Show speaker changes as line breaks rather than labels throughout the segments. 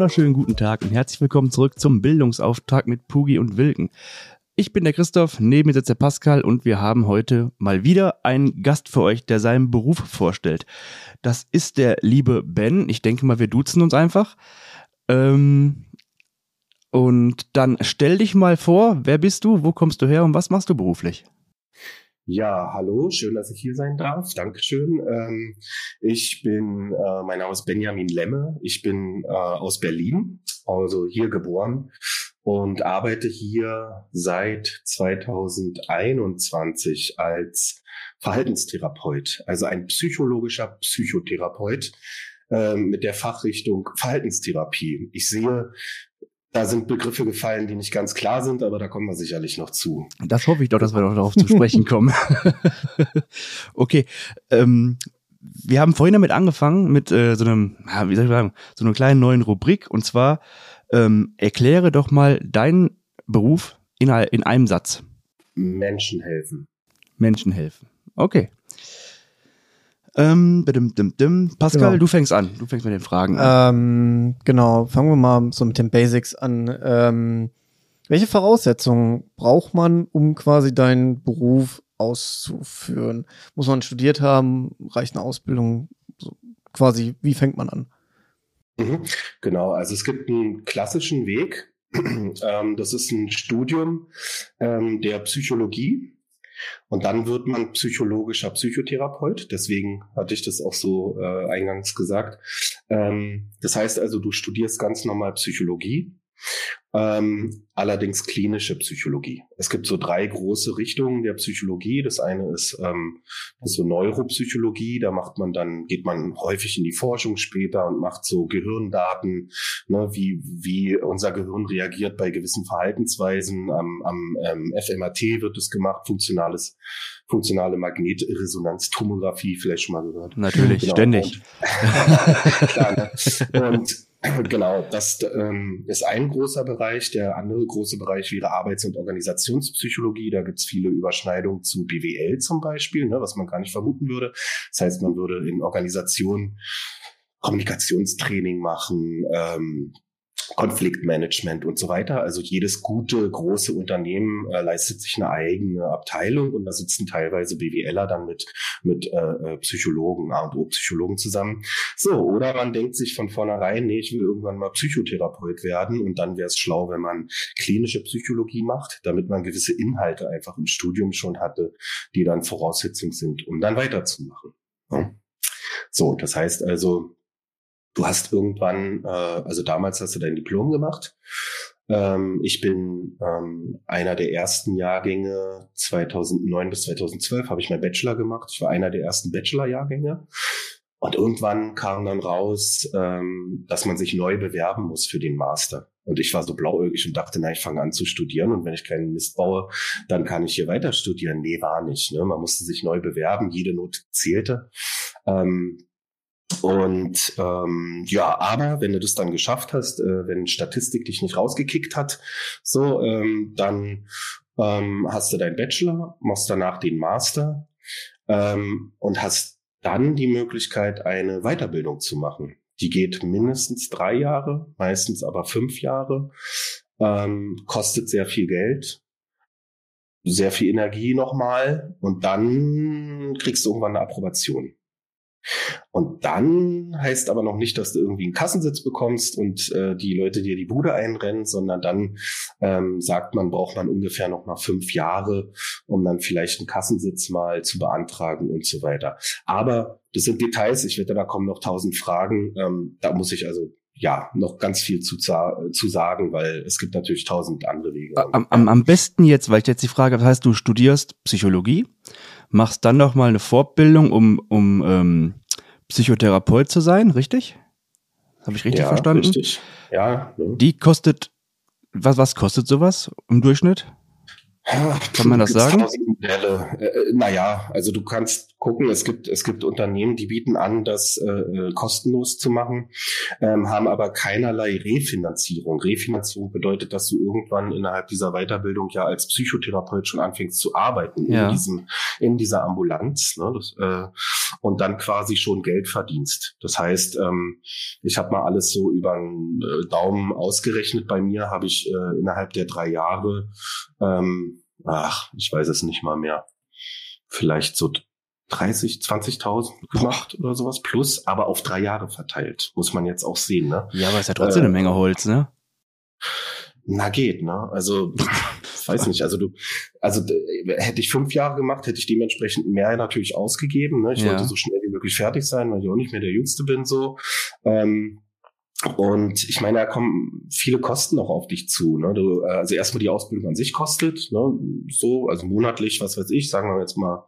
Wunderschönen guten Tag und herzlich willkommen zurück zum Bildungsauftrag mit Pugi und Wilken. Ich bin der Christoph, neben mir sitzt der Pascal und wir haben heute mal wieder einen Gast für euch, der seinen Beruf vorstellt. Das ist der liebe Ben. Ich denke mal, wir duzen uns einfach. Ähm, und dann stell dich mal vor, wer bist du, wo kommst du her und was machst du beruflich?
Ja, hallo, schön, dass ich hier sein darf. Dankeschön. Ähm, ich bin, äh, mein Name ist Benjamin Lemme. Ich bin äh, aus Berlin, also hier geboren und arbeite hier seit 2021 als Verhaltenstherapeut, also ein psychologischer Psychotherapeut äh, mit der Fachrichtung Verhaltenstherapie. Ich sehe da sind Begriffe gefallen, die nicht ganz klar sind, aber da kommen wir sicherlich noch zu.
Das hoffe ich doch, dass wir noch darauf zu sprechen kommen. okay. Ähm, wir haben vorhin damit angefangen mit äh, so einem, wie soll ich sagen, so einer kleinen neuen Rubrik und zwar ähm, erkläre doch mal deinen Beruf in, in einem Satz.
Menschen helfen.
Menschen helfen. Okay. Ähm, bidim, dim, dim. Pascal, genau. du fängst an. Du fängst mit den Fragen
an. Ähm, genau, fangen wir mal so mit den Basics an. Ähm, welche Voraussetzungen braucht man, um quasi deinen Beruf auszuführen? Muss man studiert haben? Reicht eine Ausbildung? So, quasi, wie fängt man an?
Mhm, genau, also es gibt einen klassischen Weg. Ähm, das ist ein Studium ähm, der Psychologie. Und dann wird man psychologischer Psychotherapeut. Deswegen hatte ich das auch so äh, eingangs gesagt. Ähm, das heißt also, du studierst ganz normal Psychologie ähm, allerdings klinische Psychologie. Es gibt so drei große Richtungen der Psychologie. Das eine ist, ähm, so Neuropsychologie. Da macht man dann, geht man häufig in die Forschung später und macht so Gehirndaten, ne, wie, wie unser Gehirn reagiert bei gewissen Verhaltensweisen. Am, am ähm, FMAT wird es gemacht, funktionales, funktionale Magnetresonanztomographie, vielleicht schon mal gehört.
Natürlich, genau. ständig.
Und, klar, ne? und Genau, das ähm, ist ein großer Bereich. Der andere große Bereich wäre Arbeits- und Organisationspsychologie. Da gibt's viele Überschneidungen zu BWL zum Beispiel, ne, was man gar nicht vermuten würde. Das heißt, man würde in Organisationen Kommunikationstraining machen, ähm, Konfliktmanagement und so weiter. Also jedes gute, große Unternehmen äh, leistet sich eine eigene Abteilung und da sitzen teilweise BWLer dann mit, mit äh, äh Psychologen, A und O-Psychologen zusammen. So, oder man denkt sich von vornherein, nee, ich will irgendwann mal Psychotherapeut werden und dann wäre es schlau, wenn man klinische Psychologie macht, damit man gewisse Inhalte einfach im Studium schon hatte, die dann Voraussetzung sind, um dann weiterzumachen. Ja. So, das heißt also, Du hast irgendwann, äh, also damals hast du dein Diplom gemacht. Ähm, ich bin ähm, einer der ersten Jahrgänge 2009 bis 2012 habe ich meinen Bachelor gemacht. Ich war einer der ersten Bachelor-Jahrgänge. Und irgendwann kam dann raus, ähm, dass man sich neu bewerben muss für den Master. Und ich war so blauäugig und dachte, na, ich fange an zu studieren und wenn ich keinen Mist baue, dann kann ich hier weiter studieren. Nee, war nicht. Ne? Man musste sich neu bewerben, jede Not zählte. Ähm, und ähm, ja, aber wenn du das dann geschafft hast, äh, wenn Statistik dich nicht rausgekickt hat, so, ähm, dann ähm, hast du deinen Bachelor, machst danach den Master ähm, und hast dann die Möglichkeit, eine Weiterbildung zu machen. Die geht mindestens drei Jahre, meistens aber fünf Jahre, ähm, kostet sehr viel Geld, sehr viel Energie nochmal und dann kriegst du irgendwann eine Approbation. Und dann heißt aber noch nicht, dass du irgendwie einen Kassensitz bekommst und äh, die Leute dir die Bude einrennen, sondern dann ähm, sagt man, braucht man ungefähr noch mal fünf Jahre, um dann vielleicht einen Kassensitz mal zu beantragen und so weiter. Aber das sind Details. Ich wette, da kommen noch tausend Fragen. Ähm, da muss ich also ja, noch ganz viel zu, zu sagen, weil es gibt natürlich tausend andere Wege.
Am, am, am besten jetzt, weil ich jetzt die Frage habe, heißt, du studierst Psychologie, machst dann noch mal eine Fortbildung, um, um ähm, Psychotherapeut zu sein, richtig? Habe ich richtig
ja,
verstanden?
Richtig. Ja.
Die kostet, was, was kostet sowas im Durchschnitt? Kann man das sagen?
Modelle. Äh, äh, naja, also du kannst gucken, es gibt, es gibt Unternehmen, die bieten an, das äh, äh, kostenlos zu machen, ähm, haben aber keinerlei Refinanzierung. Refinanzierung bedeutet, dass du irgendwann innerhalb dieser Weiterbildung ja als Psychotherapeut schon anfängst zu arbeiten
Ja.
in diesem, in dieser Ambulanz, ne, das, äh, und dann quasi schon Geld verdienst. Das heißt, ähm, ich habe mal alles so über den äh, Daumen ausgerechnet. Bei mir habe ich äh, innerhalb der drei Jahre, ähm, ach, ich weiß es nicht mal mehr, vielleicht so 30, 20.000 gemacht oder sowas plus, aber auf drei Jahre verteilt, muss man jetzt auch sehen. Ne?
Ja, aber ist ja trotzdem eine
Äh,
Menge Holz, ne?
Na geht, ne? Also weiß nicht, also du, also hätte ich fünf Jahre gemacht, hätte ich dementsprechend mehr natürlich ausgegeben. Ne? Ich
Ja.
wollte so schnell wie möglich fertig sein, weil ich auch nicht mehr der Jüngste bin so. Ähm, und ich meine, da kommen viele Kosten noch auf dich zu. Ne? Du, äh, also erstmal die Ausbildung an sich kostet, ne? so, also monatlich, was weiß ich, sagen wir jetzt mal,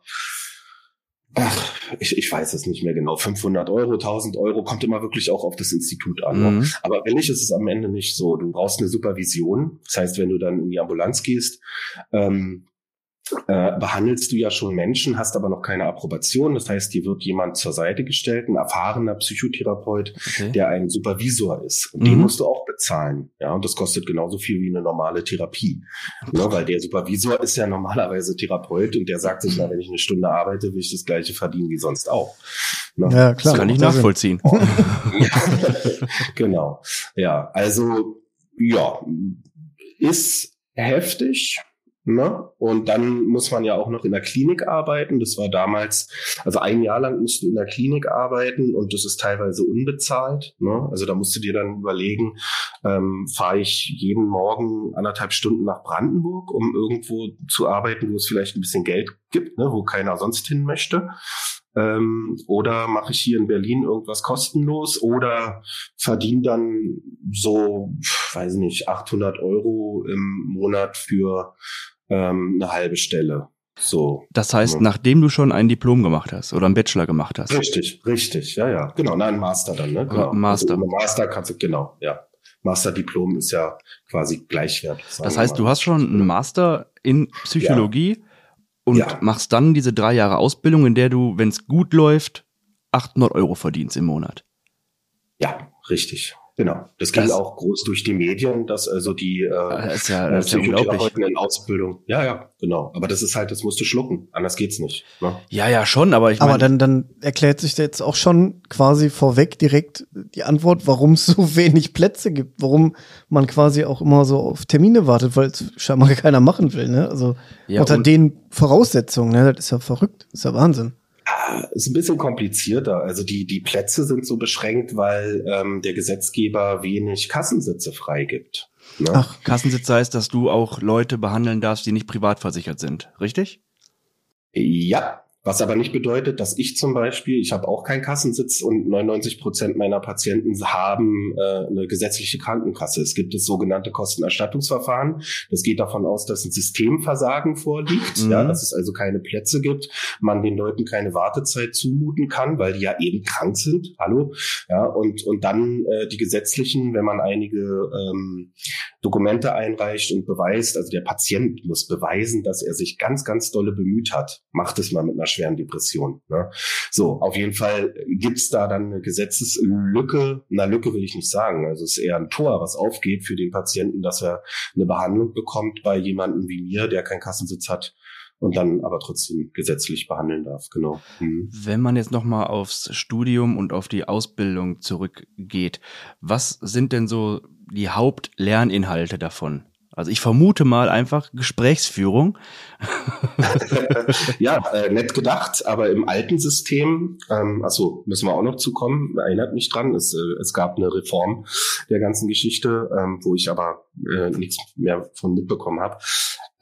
ach, ich, ich weiß es nicht mehr genau, 500 Euro, 1000 Euro, kommt immer wirklich auch auf das Institut an. Ne?
Mhm.
Aber wenn nicht, ist es am Ende nicht so. Du brauchst eine Supervision. Das heißt, wenn du dann in die Ambulanz gehst, ähm, äh, behandelst du ja schon Menschen, hast aber noch keine Approbation. Das heißt, dir wird jemand zur Seite gestellt, ein erfahrener Psychotherapeut,
Okay.
der ein Supervisor ist. Und
Mhm.
den musst du auch bezahlen. Ja, und das kostet genauso viel wie eine normale Therapie. Ne, weil der Supervisor ist ja normalerweise Therapeut und der sagt sich, na, wenn ich eine Stunde arbeite, will ich das gleiche verdienen wie sonst auch. Ne?
Ja, klar.
Das kann ich
ja
nachvollziehen.
Ja. genau. Ja, also ja, ist heftig. Ne? Und dann muss man ja auch noch in der Klinik arbeiten. Das war damals, also ein Jahr lang musst du in der Klinik arbeiten und das ist teilweise unbezahlt. Ne? Also da musst du dir dann überlegen, ähm, fahre ich jeden Morgen anderthalb Stunden nach Brandenburg, um irgendwo zu arbeiten, wo es vielleicht ein bisschen Geld gibt, ne? wo keiner sonst hin möchte. Ähm, oder mache ich hier in Berlin irgendwas kostenlos oder verdiene dann so, weiß nicht, 800 Euro im Monat für ähm, eine halbe Stelle. So.
Das heißt,
Ja.
nachdem du schon ein Diplom gemacht hast oder einen Bachelor gemacht hast.
Richtig, richtig, ja, ja. Genau, na, ein Master dann, ne? Genau.
Master.
Also, Master kannst du, genau, ja. Masterdiplom ist ja quasi gleichwertig.
Das heißt, du hast schon einen Master in Psychologie und
Ja.
machst dann diese drei Jahre Ausbildung, in der du, wenn es gut läuft, 800 Euro verdienst im Monat.
Ja, richtig. Genau. Das ging
Das-
auch groß durch die Medien, dass also die äh,
Das ist ja,
äh,
ist ja unglaublich.
Psychotherapeuten in Ausbildung. Ja, ja, genau. Aber das ist halt, das musst du schlucken. Anders geht's nicht. Ne?
Ja, ja, schon, aber ich
Aber
meine,
dann, dann erklärt sich jetzt auch schon quasi vorweg direkt die Antwort, warum es so wenig Plätze gibt, warum man quasi auch immer so auf Termine wartet, weil es scheinbar keiner machen will, ne? Also
ja,
unter
und-
den Voraussetzungen, ne? Das ist ja verrückt, das ist ja Wahnsinn.
Ah, Ist ein bisschen komplizierter. Also die, die Plätze sind so beschränkt, weil ähm, der Gesetzgeber wenig Kassensitze freigibt. Ne?
Ach,
Kassensitz heißt, dass du auch Leute behandeln darfst, die nicht privat versichert sind, richtig?
Ja, was aber nicht bedeutet, dass ich zum Beispiel, ich habe auch keinen Kassensitz und 99 Prozent meiner Patienten haben äh, eine gesetzliche Krankenkasse. Es gibt das sogenannte Kostenerstattungsverfahren. Das geht davon aus, dass ein Systemversagen vorliegt,
Mhm.
ja, dass es also keine Plätze gibt, man den Leuten keine Wartezeit zumuten kann, weil die ja eben krank sind. Hallo, ja, und und dann äh, die gesetzlichen, wenn man einige ähm, Dokumente einreicht und beweist, also der Patient muss beweisen, dass er sich ganz, ganz dolle bemüht hat. Macht es mal mit einer schweren Depression. Ne? So, auf jeden Fall gibt's da dann eine Gesetzeslücke. Na, Lücke will ich nicht sagen. Also es ist eher ein Tor, was aufgeht für den Patienten, dass er eine Behandlung bekommt bei jemandem wie mir, der keinen Kassensitz hat und dann aber trotzdem gesetzlich behandeln darf. Genau. Mhm.
Wenn man jetzt nochmal aufs Studium und auf die Ausbildung zurückgeht, was sind denn so die Hauptlerninhalte davon? Also ich vermute mal einfach Gesprächsführung.
ja, äh, nett gedacht, aber im alten System, ähm, achso, müssen wir auch noch zukommen, erinnert mich dran, es, äh, es gab eine Reform der ganzen Geschichte, ähm, wo ich aber äh, nichts mehr von mitbekommen habe.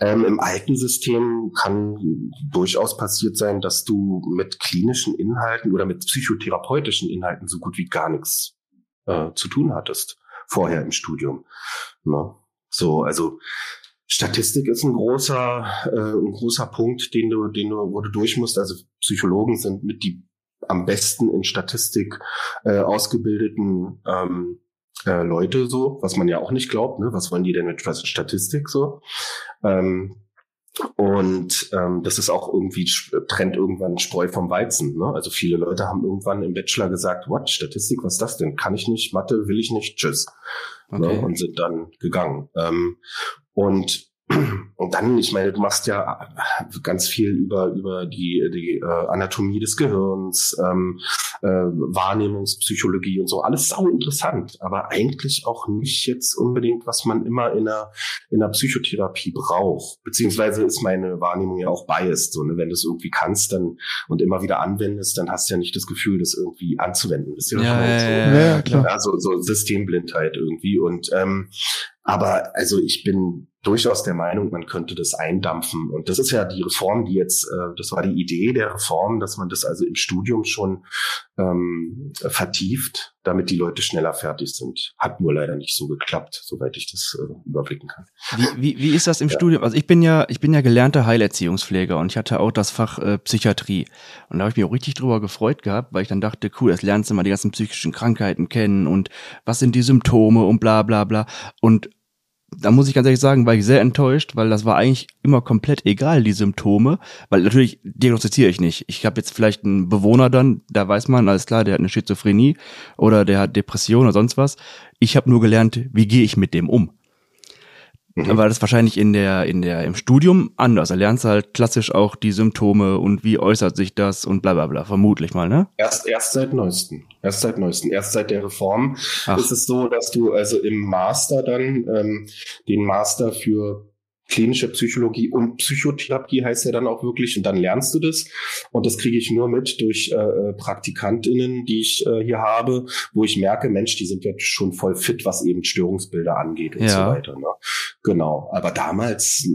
Ähm, Im alten System kann durchaus passiert sein, dass du mit klinischen Inhalten oder mit psychotherapeutischen Inhalten so gut wie gar nichts äh, zu tun hattest vorher im Studium. Ne? So, also Statistik ist ein großer, äh, ein großer Punkt, den du, den du, wo du durch musst. Also Psychologen sind mit die am besten in Statistik äh, ausgebildeten ähm, äh, Leute so, was man ja auch nicht glaubt. Ne? Was wollen die denn mit Statistik so? Ähm, Und ähm, das ist auch irgendwie, trennt irgendwann Spreu vom Weizen. Ne? Also viele Leute haben irgendwann im Bachelor gesagt, what, Statistik, was ist das denn? Kann ich nicht, Mathe will ich nicht, tschüss. Ne? Okay. Ne? Und sind dann gegangen. Ähm, und und dann, ich meine, du machst ja ganz viel über über die die äh, Anatomie des Gehirns, ähm, äh, Wahrnehmungspsychologie und so, alles sau interessant, aber eigentlich auch nicht jetzt unbedingt, was man immer in einer in der Psychotherapie braucht. Beziehungsweise ist meine Wahrnehmung ja auch biased, so ne, wenn du es irgendwie kannst, dann und immer wieder anwendest, dann hast du ja nicht das Gefühl, das irgendwie anzuwenden. Das ist ja, ja, so, ja, ja, klar. Ja, so, so Systemblindheit irgendwie und ähm, aber also ich bin durchaus der Meinung, man könnte das eindampfen. Und das ist ja die Reform, die jetzt, äh, das war die Idee der Reform, dass man das also im Studium schon ähm, vertieft, damit die Leute schneller fertig sind. Hat nur leider nicht so geklappt, soweit ich das äh, überblicken kann.
Wie, wie, wie ist das im ja. Studium? Also ich bin ja, ich bin ja gelernter Heilerziehungspfleger und ich hatte auch das Fach äh, Psychiatrie. Und da habe ich mich auch richtig drüber gefreut gehabt, weil ich dann dachte, cool, das lernst du mal die ganzen psychischen Krankheiten kennen und was sind die Symptome und bla bla bla. Und da muss ich ganz ehrlich sagen, war ich sehr enttäuscht, weil das war eigentlich immer komplett egal, die Symptome, weil natürlich diagnostiziere ich nicht. Ich habe jetzt vielleicht einen Bewohner dann, da weiß man, alles klar, der hat eine Schizophrenie oder der hat Depression oder sonst was. Ich habe nur gelernt, wie gehe ich mit dem um. Mhm. Weil das wahrscheinlich in der, in der, im Studium anders. Da lernst du halt klassisch auch die Symptome und wie äußert sich das und bla bla bla, vermutlich mal, ne?
Erst, erst seit neuesten. Erst seit neuesten. Erst seit der Reform Ach. ist es so, dass du also im Master dann ähm, den Master für klinische Psychologie und Psychotherapie heißt ja dann auch wirklich und dann lernst du das und das kriege ich nur mit durch äh, Praktikantinnen, die ich äh, hier habe, wo ich merke, Mensch, die sind jetzt schon voll fit, was eben Störungsbilder angeht und ja. so weiter. Ne? Genau, aber damals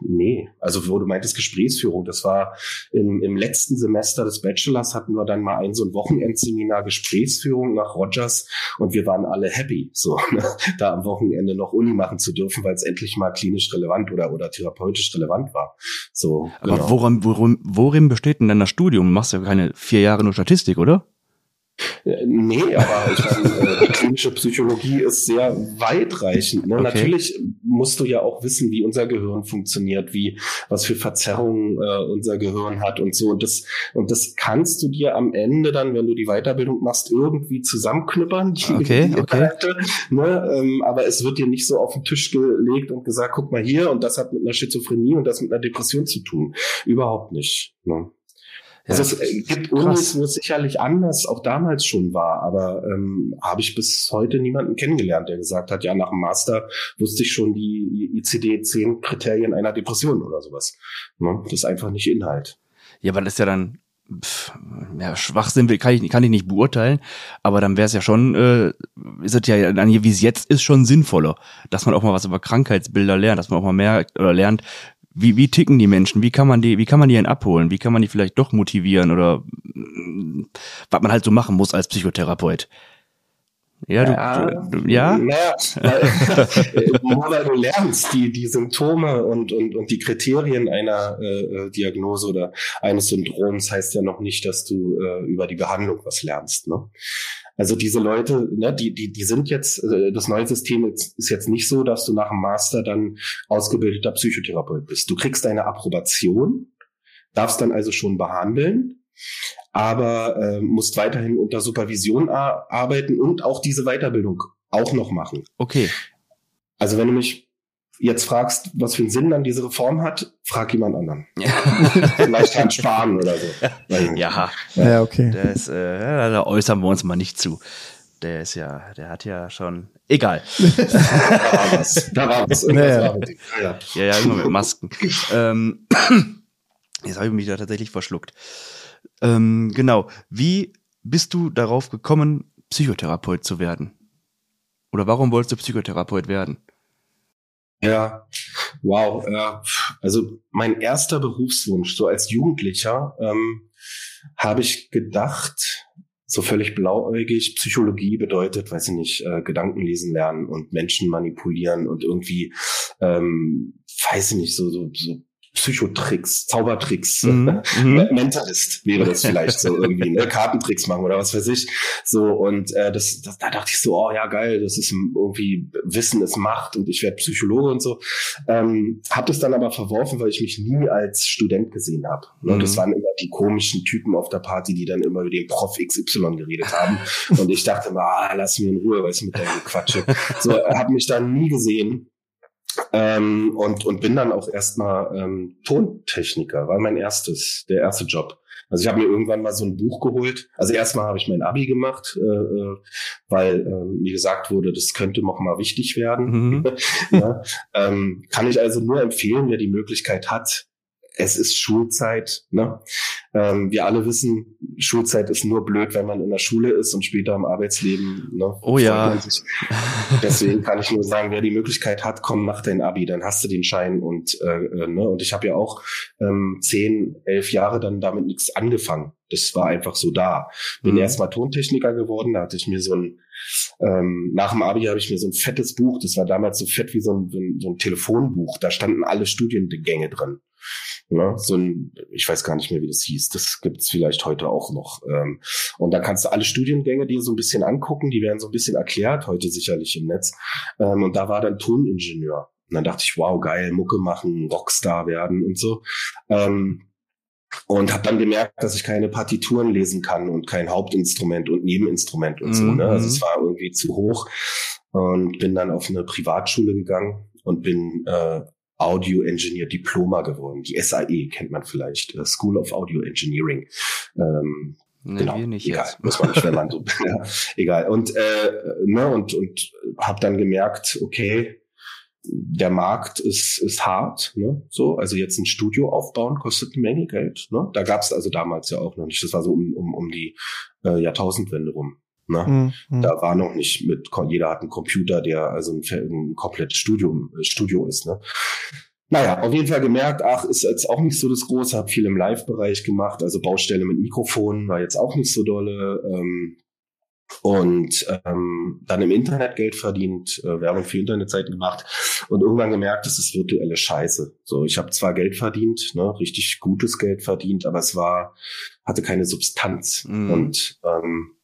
Nee, also wo du meintest Gesprächsführung, das war im, im letzten Semester des Bachelors hatten wir dann mal ein so ein Wochenendseminar Gesprächsführung nach Rogers und wir waren alle happy, so ne, da am Wochenende noch Uni machen zu dürfen, weil es endlich mal klinisch relevant oder oder therapeutisch relevant war. So.
Aber genau. worin, worin, worin besteht denn dein Studium? Du machst ja keine vier Jahre nur Statistik, oder?
Nee, aber ich meine, äh, die klinische Psychologie ist sehr weitreichend. Ne? Okay. Natürlich musst du ja auch wissen, wie unser Gehirn funktioniert, wie was für Verzerrungen äh, unser Gehirn hat und so. Und das, und das kannst du dir am Ende dann, wenn du die Weiterbildung machst, irgendwie zusammenknüppern.
Okay, okay.
ne? ähm, aber es wird dir nicht so auf den Tisch gelegt und gesagt, guck mal hier, und das hat mit einer Schizophrenie und das mit einer Depression zu tun. Überhaupt nicht. Ne? Also es äh, gibt Unis, wo es sicherlich anders auch damals schon war, aber ähm, habe ich bis heute niemanden kennengelernt, der gesagt hat, ja, nach dem Master wusste ich schon die ICD-10-Kriterien einer Depression oder sowas. Ne? Das ist einfach nicht Inhalt.
Ja, aber das ist ja dann pff, ja, Schwachsinn kann ich, kann ich nicht beurteilen, aber dann wäre es ja schon, äh, ist es ja dann wie es jetzt ist, schon sinnvoller, dass man auch mal was über Krankheitsbilder lernt, dass man auch mal mehr oder lernt, wie, wie ticken die Menschen? Wie kann man die, wie kann man die denn abholen? Wie kann man die vielleicht doch motivieren oder was man halt so machen muss als Psychotherapeut?
Ja, du, ja, du, ja? Naja, weil du lernst, die, die Symptome und, und, und die Kriterien einer äh, Diagnose oder eines Syndroms heißt ja noch nicht, dass du äh, über die Behandlung was lernst. Ne? Also diese Leute, ne, die, die, die sind jetzt, äh, das neue System ist jetzt nicht so, dass du nach dem Master dann ausgebildeter Psychotherapeut bist. Du kriegst deine Approbation, darfst dann also schon behandeln, aber äh, musst weiterhin unter Supervision arbeiten und auch diese Weiterbildung auch noch machen.
Okay.
Also wenn du mich jetzt fragst, was für einen Sinn dann diese Reform hat, frag jemand anderen. Ja. Vielleicht Herrn Spahn oder so.
ja. ja, okay. Das, äh, da äußern wir uns mal nicht zu. Der ist ja, der hat ja schon, egal. da war was. Da war was. Naja. Ja. ja, ja, immer mit Masken. ähm, jetzt habe ich mich da tatsächlich verschluckt. Ähm, genau. Wie bist du darauf gekommen, Psychotherapeut zu werden? Oder warum wolltest du Psychotherapeut werden?
Ja, wow. Ja. Also mein erster Berufswunsch, so als Jugendlicher, ähm, habe ich gedacht, so völlig blauäugig, Psychologie bedeutet, weiß ich nicht, äh, Gedanken lesen lernen und Menschen manipulieren und irgendwie, ähm, weiß ich nicht, so, so, so Psychotricks, Zaubertricks, mhm. mhm. Mentalist wäre das vielleicht so irgendwie, ne? Kartentricks machen oder was weiß ich. So und äh, das, das, da dachte ich so, oh ja geil, das ist irgendwie Wissen ist Macht und ich werde Psychologe und so. Ähm, hab das dann aber verworfen, weil ich mich nie als Student gesehen habe. Ne? Mhm. Das waren immer die komischen Typen auf der Party, die dann immer über den Prof XY geredet haben und ich dachte mal, ah, lass mir in Ruhe, weil ich mit deinem Quatsche. So, habe mich dann nie gesehen ähm, und, und bin dann auch erstmal ähm, Tontechniker, war mein erstes, der erste Job. Also ich habe mir irgendwann mal so ein Buch geholt. Also erstmal habe ich mein Abi gemacht, äh, äh weil äh, mir gesagt wurde, das könnte noch mal wichtig werden. Mhm. ja, ähm, kann ich also nur empfehlen, wer die Möglichkeit hat, es ist Schulzeit. Ne? Ähm, wir alle wissen, Schulzeit ist nur blöd, wenn man in der Schule ist und später im Arbeitsleben. Ne,
oh ja.
Deswegen kann ich nur sagen, wer die Möglichkeit hat, komm, mach dein Abi, dann hast du den Schein. Und, äh, äh ne? und ich habe ja auch ähm, zehn, elf Jahre dann damit nichts angefangen. Das war einfach so da. Bin mhm. erst mal Tontechniker geworden, da hatte ich mir so ein, ähm, nach dem Abi habe ich mir so ein fettes Buch, das war damals so fett wie so ein, so ein Telefonbuch, da standen alle Studiengänge drin. Ne? So ein, ich weiß gar nicht mehr, wie das hieß. Das gibt's vielleicht heute auch noch. Ähm, und da kannst du alle Studiengänge dir so ein bisschen angucken, die werden so ein bisschen erklärt, heute sicherlich im Netz. Ähm, und da war dann Toningenieur. Und dann dachte ich, wow, geil, Mucke machen, Rockstar werden und so. Ähm, und habe dann gemerkt, dass ich keine Partituren lesen kann und kein Hauptinstrument und Nebeninstrument und so. Ne? Also mhm. es war irgendwie zu hoch und bin dann auf eine Privatschule gegangen und bin äh, Audio Engineer Diploma geworden. Die SAE kennt man vielleicht, äh, School of Audio Engineering. Ähm,
Nee, genau, nicht
egal, jetzt. muss man nicht, wenn man so, ja, egal. Und äh, ne und und habe dann gemerkt, okay, der Markt ist ist hart, ne? So, also jetzt ein Studio aufbauen kostet eine Menge Geld, ne? Da gab es also damals ja auch noch nicht. Das war so um um, um die äh, Jahrtausendwende rum. Ne? Mhm. Da war noch nicht mit, jeder hat einen Computer, der also ein, ein komplett Studium, äh, Studio ist. Ne? Naja, auf jeden Fall gemerkt, ach, ist jetzt auch nicht so das Große, habe viel im Live-Bereich gemacht, also Baustelle mit Mikrofonen war jetzt auch nicht so dolle. Ähm, und ähm, dann im Internet Geld verdient, äh, Werbung für Internetseiten gemacht und irgendwann gemerkt, das ist virtuelle Scheiße. So, ich habe zwar Geld verdient, ne, richtig gutes Geld verdient, aber es war hatte keine Substanz mhm. und ähm,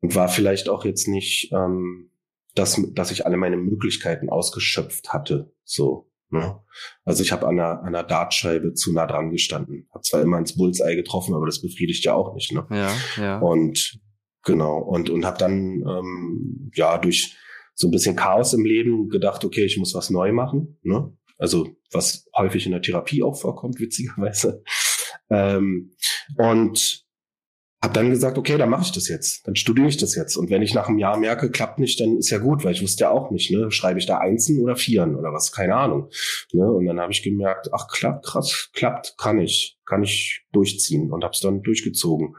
und war vielleicht auch jetzt nicht, ähm, dass, dass ich alle meine Möglichkeiten ausgeschöpft hatte. So. Ne? Also ich habe an einer, an einer Dartscheibe zu nah dran gestanden. Hab zwar immer ins Bullseye getroffen, aber das befriedigt ja auch nicht. Ne?
Ja, ja.
Und genau und und habe dann ähm, ja durch so ein bisschen Chaos im Leben gedacht, okay, ich muss was neu machen. Ne? Also was häufig in der Therapie auch vorkommt, witzigerweise. Ähm, und habe dann gesagt, okay, dann mache ich das jetzt, dann studiere ich das jetzt. Und wenn ich nach einem Jahr merke, klappt nicht, dann ist ja gut, weil ich wusste ja auch nicht, ne, schreibe ich da Einsen oder Vieren oder was, keine Ahnung. Ne? Und dann habe ich gemerkt, ach klappt, krass, klappt, kann ich, kann ich durchziehen und habe es dann durchgezogen.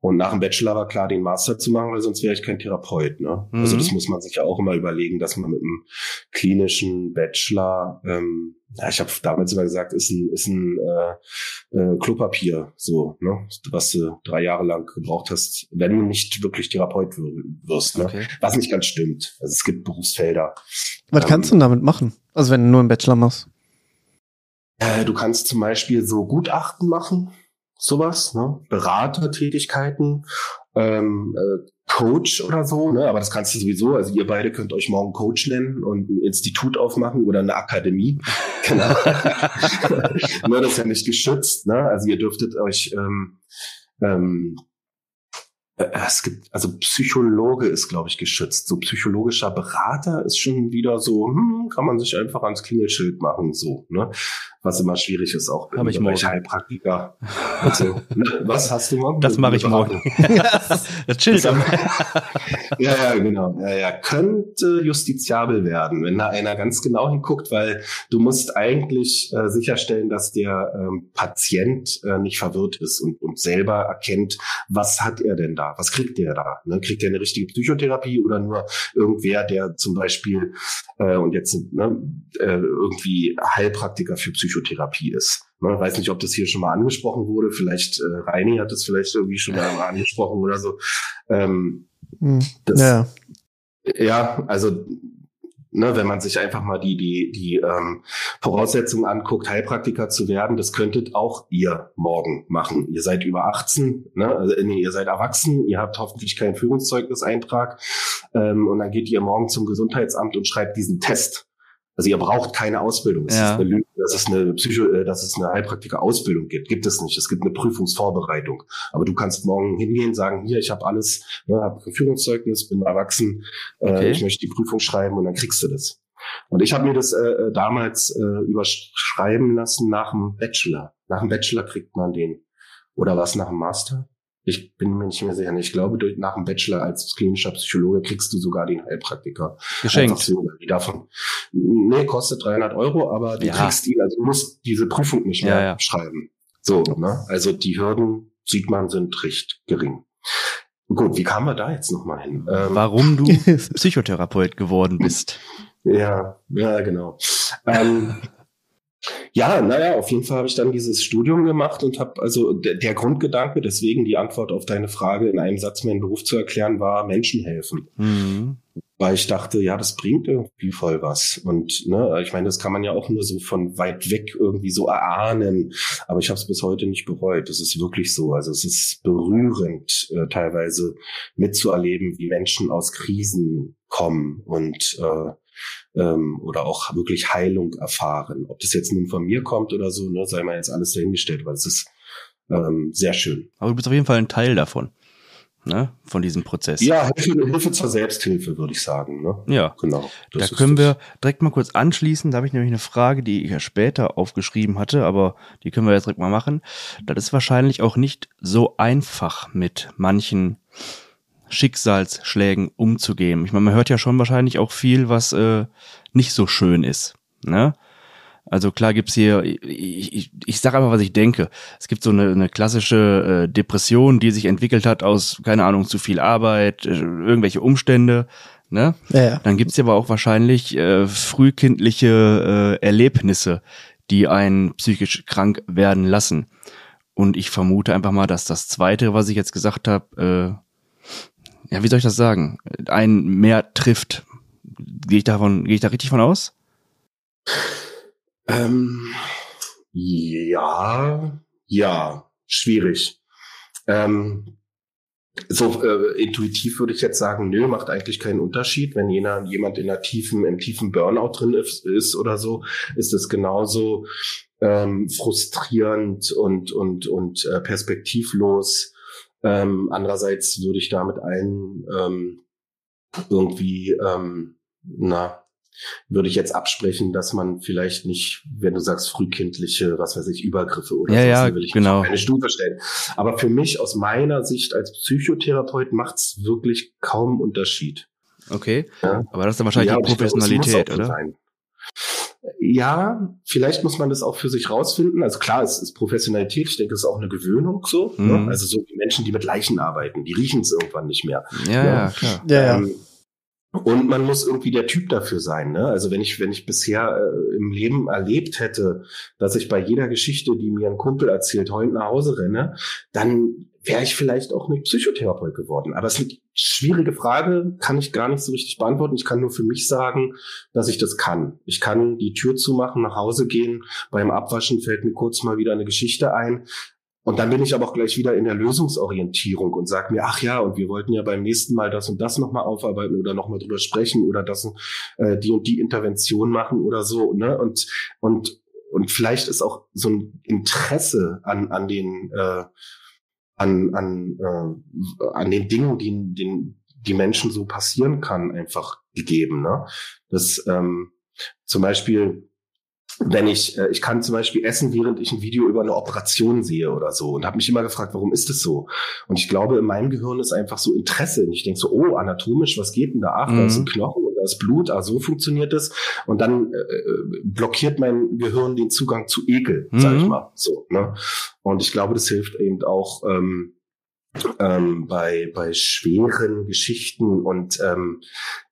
Und nach dem Bachelor war klar, den Master zu machen, weil sonst wäre ich kein Therapeut. Ne? Mhm. Also das muss man sich ja auch immer überlegen, dass man mit einem klinischen Bachelor, ähm, ja, ich habe damals immer gesagt, ist ein, ist ein äh, äh, Klopapier, so, ne? was du drei Jahre lang gebraucht hast, wenn du nicht wirklich Therapeut wirst. Ne? Okay. Was nicht ganz stimmt. Also es gibt Berufsfelder.
Was ähm, kannst du damit machen? Also wenn du nur einen Bachelor machst?
Äh, du kannst zum Beispiel so Gutachten machen sowas, ne? Beratertätigkeiten, ähm, äh, Coach oder so, ne? aber das kannst du sowieso, also ihr beide könnt euch morgen Coach nennen und ein Institut aufmachen oder eine Akademie. genau. ne, das ist ja nicht geschützt, ne? Also ihr dürftet euch ähm, ähm, äh, es gibt, also Psychologe ist, glaube ich, geschützt. So psychologischer Berater ist schon wieder so, hm, kann man sich einfach ans Klingelschild machen, so, ne? Was immer schwierig ist, auch
im ich Bereich
Heilpraktiker. Also? Was hast du morgen?
Das mache ich morgen. das chillt am.
ja, ja, genau. Ja, ja. Könnte justiziabel werden, wenn da einer ganz genau hinguckt, weil du musst eigentlich äh, sicherstellen, dass der ähm, Patient äh, nicht verwirrt ist und, und selber erkennt, was hat er denn da? Was kriegt der da? Ne? Kriegt der eine richtige Psychotherapie oder nur irgendwer, der zum Beispiel äh, und jetzt ne, äh, irgendwie Heilpraktiker für Psychotherapie ist? Ne? Weiß nicht, ob das hier schon mal angesprochen wurde. Vielleicht äh, Reini hat das vielleicht irgendwie schon mal angesprochen oder so. Ähm,
hm. das, ja.
Ja, also ne, wenn man sich einfach mal die, die, die ähm, Voraussetzungen anguckt, Heilpraktiker zu werden, das könntet auch ihr morgen machen. Ihr seid über 18, ne, also, nee, ihr seid erwachsen, ihr habt hoffentlich keinen Führungszeugniseintrag ähm, und dann geht ihr morgen zum Gesundheitsamt und schreibt diesen Test. Also ihr braucht keine Ausbildung. Es ja. ist eine Lüge, dass es eine Psycho, äh, dass es eine Heilpraktiker-Ausbildung gibt. Gibt es nicht. Es gibt eine Prüfungsvorbereitung. Aber du kannst morgen hingehen, sagen, hier, ich habe alles, ne, habe ein Führungszeugnis, bin erwachsen, äh, okay. äh, ich möchte die Prüfung schreiben und dann kriegst du das. Und ich habe mir das äh, äh, damals äh, überschreiben lassen nach dem Bachelor. Nach dem Bachelor kriegt man den. Oder was nach dem Master? Ich bin mir nicht mehr sicher. Ich glaube, durch, nach dem Bachelor als klinischer Psychologe kriegst du sogar den Heilpraktiker.
Geschenkt.
So, davon. Nee, kostet 300 Euro, aber du ja. kriegst ihn, also du musst diese Prüfung nicht mehr ja, ja. schreiben. So, ne? Also die Hürden, sieht man, sind recht gering. Gut, wie kamen wir da jetzt nochmal hin?
Ähm, Warum du Psychotherapeut geworden bist.
Ja, ja, genau. Ähm, ja, naja, auf jeden Fall habe ich dann dieses Studium gemacht und habe also der, der, Grundgedanke, deswegen die Antwort auf deine Frage in einem Satz meinen Beruf zu erklären, war Menschen helfen. Mhm. Weil ich dachte, ja, das bringt irgendwie voll was. Und ne, ich meine, das kann man ja auch nur so von weit weg irgendwie so erahnen. Aber ich habe es bis heute nicht bereut. Das ist wirklich so. Also es ist berührend, äh, teilweise mitzuerleben, wie Menschen aus Krisen kommen und äh, ähm, oder auch wirklich Heilung erfahren. Ob das jetzt nun von mir kommt oder so, ne, sei mal jetzt alles dahingestellt, weil es ist ähm, sehr schön.
Aber du bist auf jeden Fall ein Teil davon. Ne, von diesem Prozess.
Ja, Hilfe, Hilfe zur Selbsthilfe, würde ich sagen. Ne?
Ja, genau. Da können das. wir direkt mal kurz anschließen. Da habe ich nämlich eine Frage, die ich ja später aufgeschrieben hatte, aber die können wir jetzt direkt mal machen. Das ist wahrscheinlich auch nicht so einfach mit manchen Schicksalsschlägen umzugehen. Ich meine, man hört ja schon wahrscheinlich auch viel, was äh, nicht so schön ist. Ne? Also klar gibt's hier, ich, ich, ich sage einfach, was ich denke. Es gibt so eine, eine klassische äh, Depression, die sich entwickelt hat aus, keine Ahnung, zu viel Arbeit, äh, irgendwelche Umstände. Ne? Ja, ja. Dann gibt's ja aber auch wahrscheinlich äh, frühkindliche äh, Erlebnisse, die einen psychisch krank werden lassen. Und ich vermute einfach mal, dass das Zweite, was ich jetzt gesagt habe, äh, ja, wie soll ich das sagen, ein mehr trifft. Gehe ich davon, gehe ich da richtig von aus?
Ähm, ja, ja, schwierig. Ähm, so äh, intuitiv würde ich jetzt sagen, nö, macht eigentlich keinen Unterschied. Wenn jener, jemand in der tiefen, im tiefen Burnout drin ist, ist oder so, ist es genauso ähm, frustrierend und und und äh, perspektivlos ähm, andererseits würde ich da mit allen ähm, irgendwie, ähm, na, würde ich jetzt absprechen, dass man vielleicht nicht, wenn du sagst frühkindliche, was weiß ich, Übergriffe oder
ja, so, ja,
will ich
genau.
eine Stufe stellen. Aber für mich aus meiner Sicht als Psychotherapeut macht's wirklich kaum Unterschied.
Okay, ja? aber das ist dann wahrscheinlich ja, die Professionalität, oder? Sein.
Ja, vielleicht muss man das auch für sich rausfinden. Also klar, es ist Professionalität. Ich denke, es ist auch eine Gewöhnung so. Ne? Mhm. Ne? Also so wie Menschen, die mit Leichen arbeiten, die riechen es irgendwann nicht mehr.
Ja, ne? ja, klar.
Ja, ähm, Und man muss irgendwie der Typ dafür sein. Ne? Also wenn ich, wenn ich bisher äh, im Leben erlebt hätte, dass ich bei jeder Geschichte, die mir ein Kumpel erzählt, heulend nach Hause renne, dann wäre ich vielleicht auch nicht Psychotherapeut geworden. Aber es ist eine schwierige Frage, kann ich gar nicht so richtig beantworten. Ich kann nur für mich sagen, dass ich das kann. Ich kann die Tür zumachen, nach Hause gehen. Beim Abwaschen fällt mir kurz mal wieder eine Geschichte ein. Und dann bin ich aber auch gleich wieder in der Lösungsorientierung und sage mir, ach ja, und wir wollten ja beim nächsten Mal das und das nochmal aufarbeiten oder nochmal drüber sprechen oder das äh, die und die Intervention machen oder so. Ne? Und, und, und vielleicht ist auch so ein Interesse an, an den äh, an, an, äh, an den Dingen, die den, die Menschen so passieren kann, einfach gegeben. Ne? Das ähm, zum Beispiel, wenn ich, äh, ich kann zum Beispiel essen, während ich ein Video über eine Operation sehe oder so und habe mich immer gefragt, warum ist das so? Und ich glaube, in meinem Gehirn ist einfach so Interesse. Und ich denke so, oh, anatomisch, was geht denn da ab? Mhm. Da ist ein mhm. Knochen da ist Blut, ah, so funktioniert es. Und dann äh, äh, blockiert mein Gehirn den Zugang zu Ekel, mhm. sag ich mhm. mal. So, ne? Und ich glaube, das hilft eben auch, ähm, ähm, bei, bei schweren Geschichten und ähm,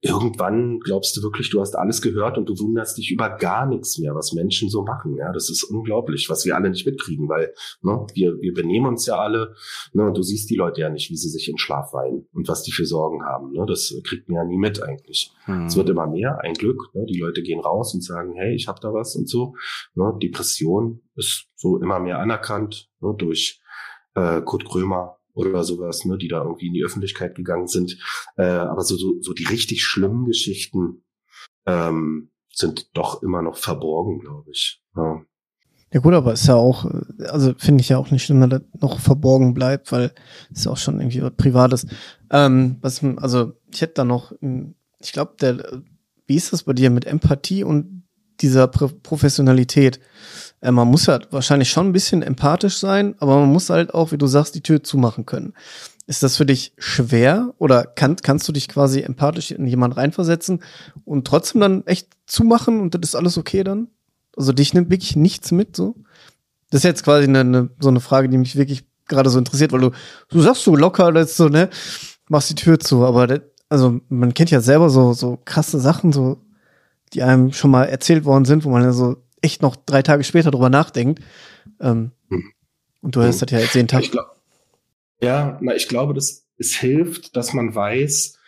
irgendwann glaubst du wirklich, du hast alles gehört und du wunderst dich über gar nichts mehr, was Menschen so machen. Ja, das ist unglaublich, was wir alle nicht mitkriegen, weil ne, wir, wir benehmen uns ja alle ne, und du siehst die Leute ja nicht, wie sie sich in Schlaf weinen und was die für Sorgen haben. Ne, das kriegt man ja nie mit eigentlich. Mhm. Es wird immer mehr, ein Glück. Ne, die Leute gehen raus und sagen, hey, ich habe da was und so. Ne, Depression ist so immer mehr anerkannt ne, durch äh, Kurt Krömer oder sowas, ne, die da irgendwie in die Öffentlichkeit gegangen sind. Äh, aber so, so, so die richtig schlimmen Geschichten ähm, sind doch immer noch verborgen, glaube ich. Ja.
Ja gut, aber ist ja auch, also finde ich ja auch nicht schlimm, dass das noch verborgen bleibt, weil es ja auch schon irgendwie was Privates. Ähm, was, also ich hätte da noch, ich glaube, der, wie ist das bei dir mit Empathie und dieser Professionalität? Äh, man muss ja wahrscheinlich schon ein bisschen empathisch sein, aber man muss halt auch, wie du sagst, die Tür zumachen können. Ist das für dich schwer oder kann, kannst du dich quasi empathisch in jemanden reinversetzen und trotzdem dann echt zumachen und das ist alles okay dann? Also dich nimmt wirklich nichts mit so? Das ist jetzt quasi eine, eine, so eine Frage, die mich wirklich gerade so interessiert, weil du, du sagst so locker, das so, ne, machst die Tür zu, aber das, also man kennt ja selber so, so krasse Sachen, so, die einem schon mal erzählt worden sind, wo man ja so echt noch drei Tage später drüber nachdenkt. Ähm, hm. Und du hast hm. das ja jetzt jeden Tag.
Ich glaub, ja, na, ich glaube, dass es hilft, dass man weiß,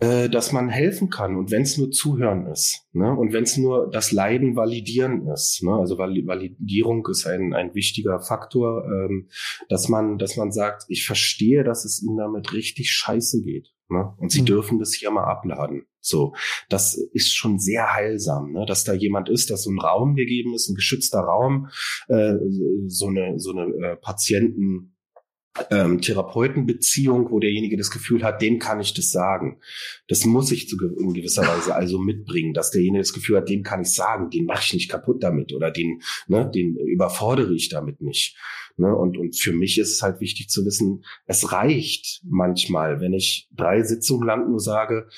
äh, dass man helfen kann und wenn es nur zuhören ist ne? und wenn es nur das Leiden validieren ist. Ne? Also Validierung ist ein, ein wichtiger Faktor, ähm, dass man dass man sagt, ich verstehe, dass es ihnen damit richtig scheiße geht ne? und sie mhm. dürfen das hier mal abladen. So, das ist schon sehr heilsam, ne? dass da jemand ist, dass so ein Raum gegeben ist, ein geschützter Raum, äh, so eine so eine äh, Patienten ähm, Therapeutenbeziehung, wo derjenige das Gefühl hat, dem kann ich das sagen. Das muss ich zu, in gewisser Weise also mitbringen, dass derjenige das Gefühl hat, dem kann ich sagen, den mache ich nicht kaputt damit oder den, ne, den überfordere ich damit nicht. Ne? Und, und für mich ist es halt wichtig zu wissen, es reicht manchmal, wenn ich drei Sitzungen lang nur sage,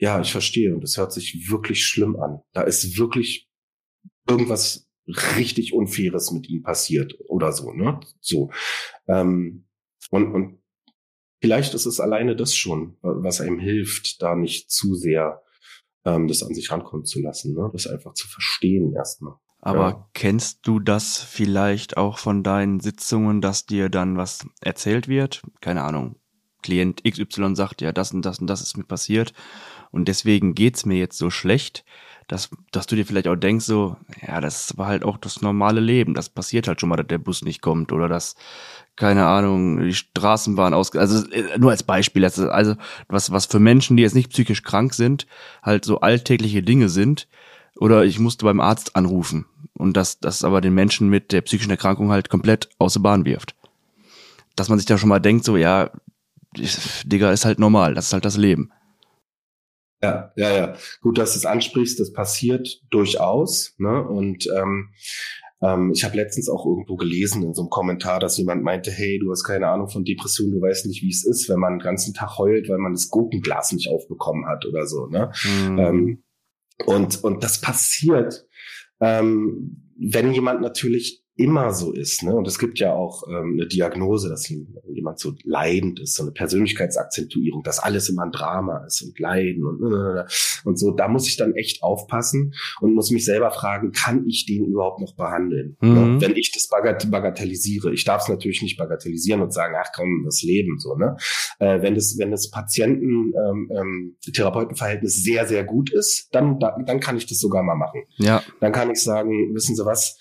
ja, ich verstehe und es hört sich wirklich schlimm an. Da ist wirklich irgendwas richtig Unfaires mit ihm passiert oder so, ne? So. Ähm, und, und vielleicht ist es alleine das schon, was einem hilft, da nicht zu sehr ähm, das an sich rankommen zu lassen, ne? das einfach zu verstehen erstmal.
Aber ja. kennst du das vielleicht auch von deinen Sitzungen, dass dir dann was erzählt wird? Keine Ahnung. Klient XY sagt, ja, das und das und das ist mir passiert und deswegen geht's mir jetzt so schlecht dass, dass du dir vielleicht auch denkst, so, ja, das war halt auch das normale Leben. Das passiert halt schon mal, dass der Bus nicht kommt oder dass, keine Ahnung, die Straßenbahn aus, also äh, nur als Beispiel, also was, was für Menschen, die jetzt nicht psychisch krank sind, halt so alltägliche Dinge sind. Oder ich musste beim Arzt anrufen und das, das aber den Menschen mit der psychischen Erkrankung halt komplett außer Bahn wirft. Dass man sich da schon mal denkt, so, ja, Digga, ist halt normal, das ist halt das Leben.
Ja, ja, ja. Gut, dass du es ansprichst, das passiert durchaus. Ne? Und ähm, ähm, ich habe letztens auch irgendwo gelesen in so einem Kommentar, dass jemand meinte, hey, du hast keine Ahnung von Depression, du weißt nicht, wie es ist, wenn man den ganzen Tag heult, weil man das Gurkenglas nicht aufbekommen hat oder so. Ne? Mhm. Ähm, und, und das passiert, ähm, wenn jemand natürlich immer so ist. Ne? Und es gibt ja auch ähm, eine Diagnose, dass jemand so leidend ist, so eine Persönlichkeitsakzentuierung, dass alles immer ein Drama ist und Leiden und, und so. Da muss ich dann echt aufpassen und muss mich selber fragen, kann ich den überhaupt noch behandeln? Mhm. Ne? Wenn ich das bagat bagatellisiere. Ich darf es natürlich nicht bagatellisieren und sagen, ach komm, das Leben so. Ne? Äh, wenn das, wenn das Patienten ähm, ähm, sehr, sehr gut ist, dann, da, dann kann ich das sogar mal machen.
Ja.
Dann kann ich sagen, wissen Sie was,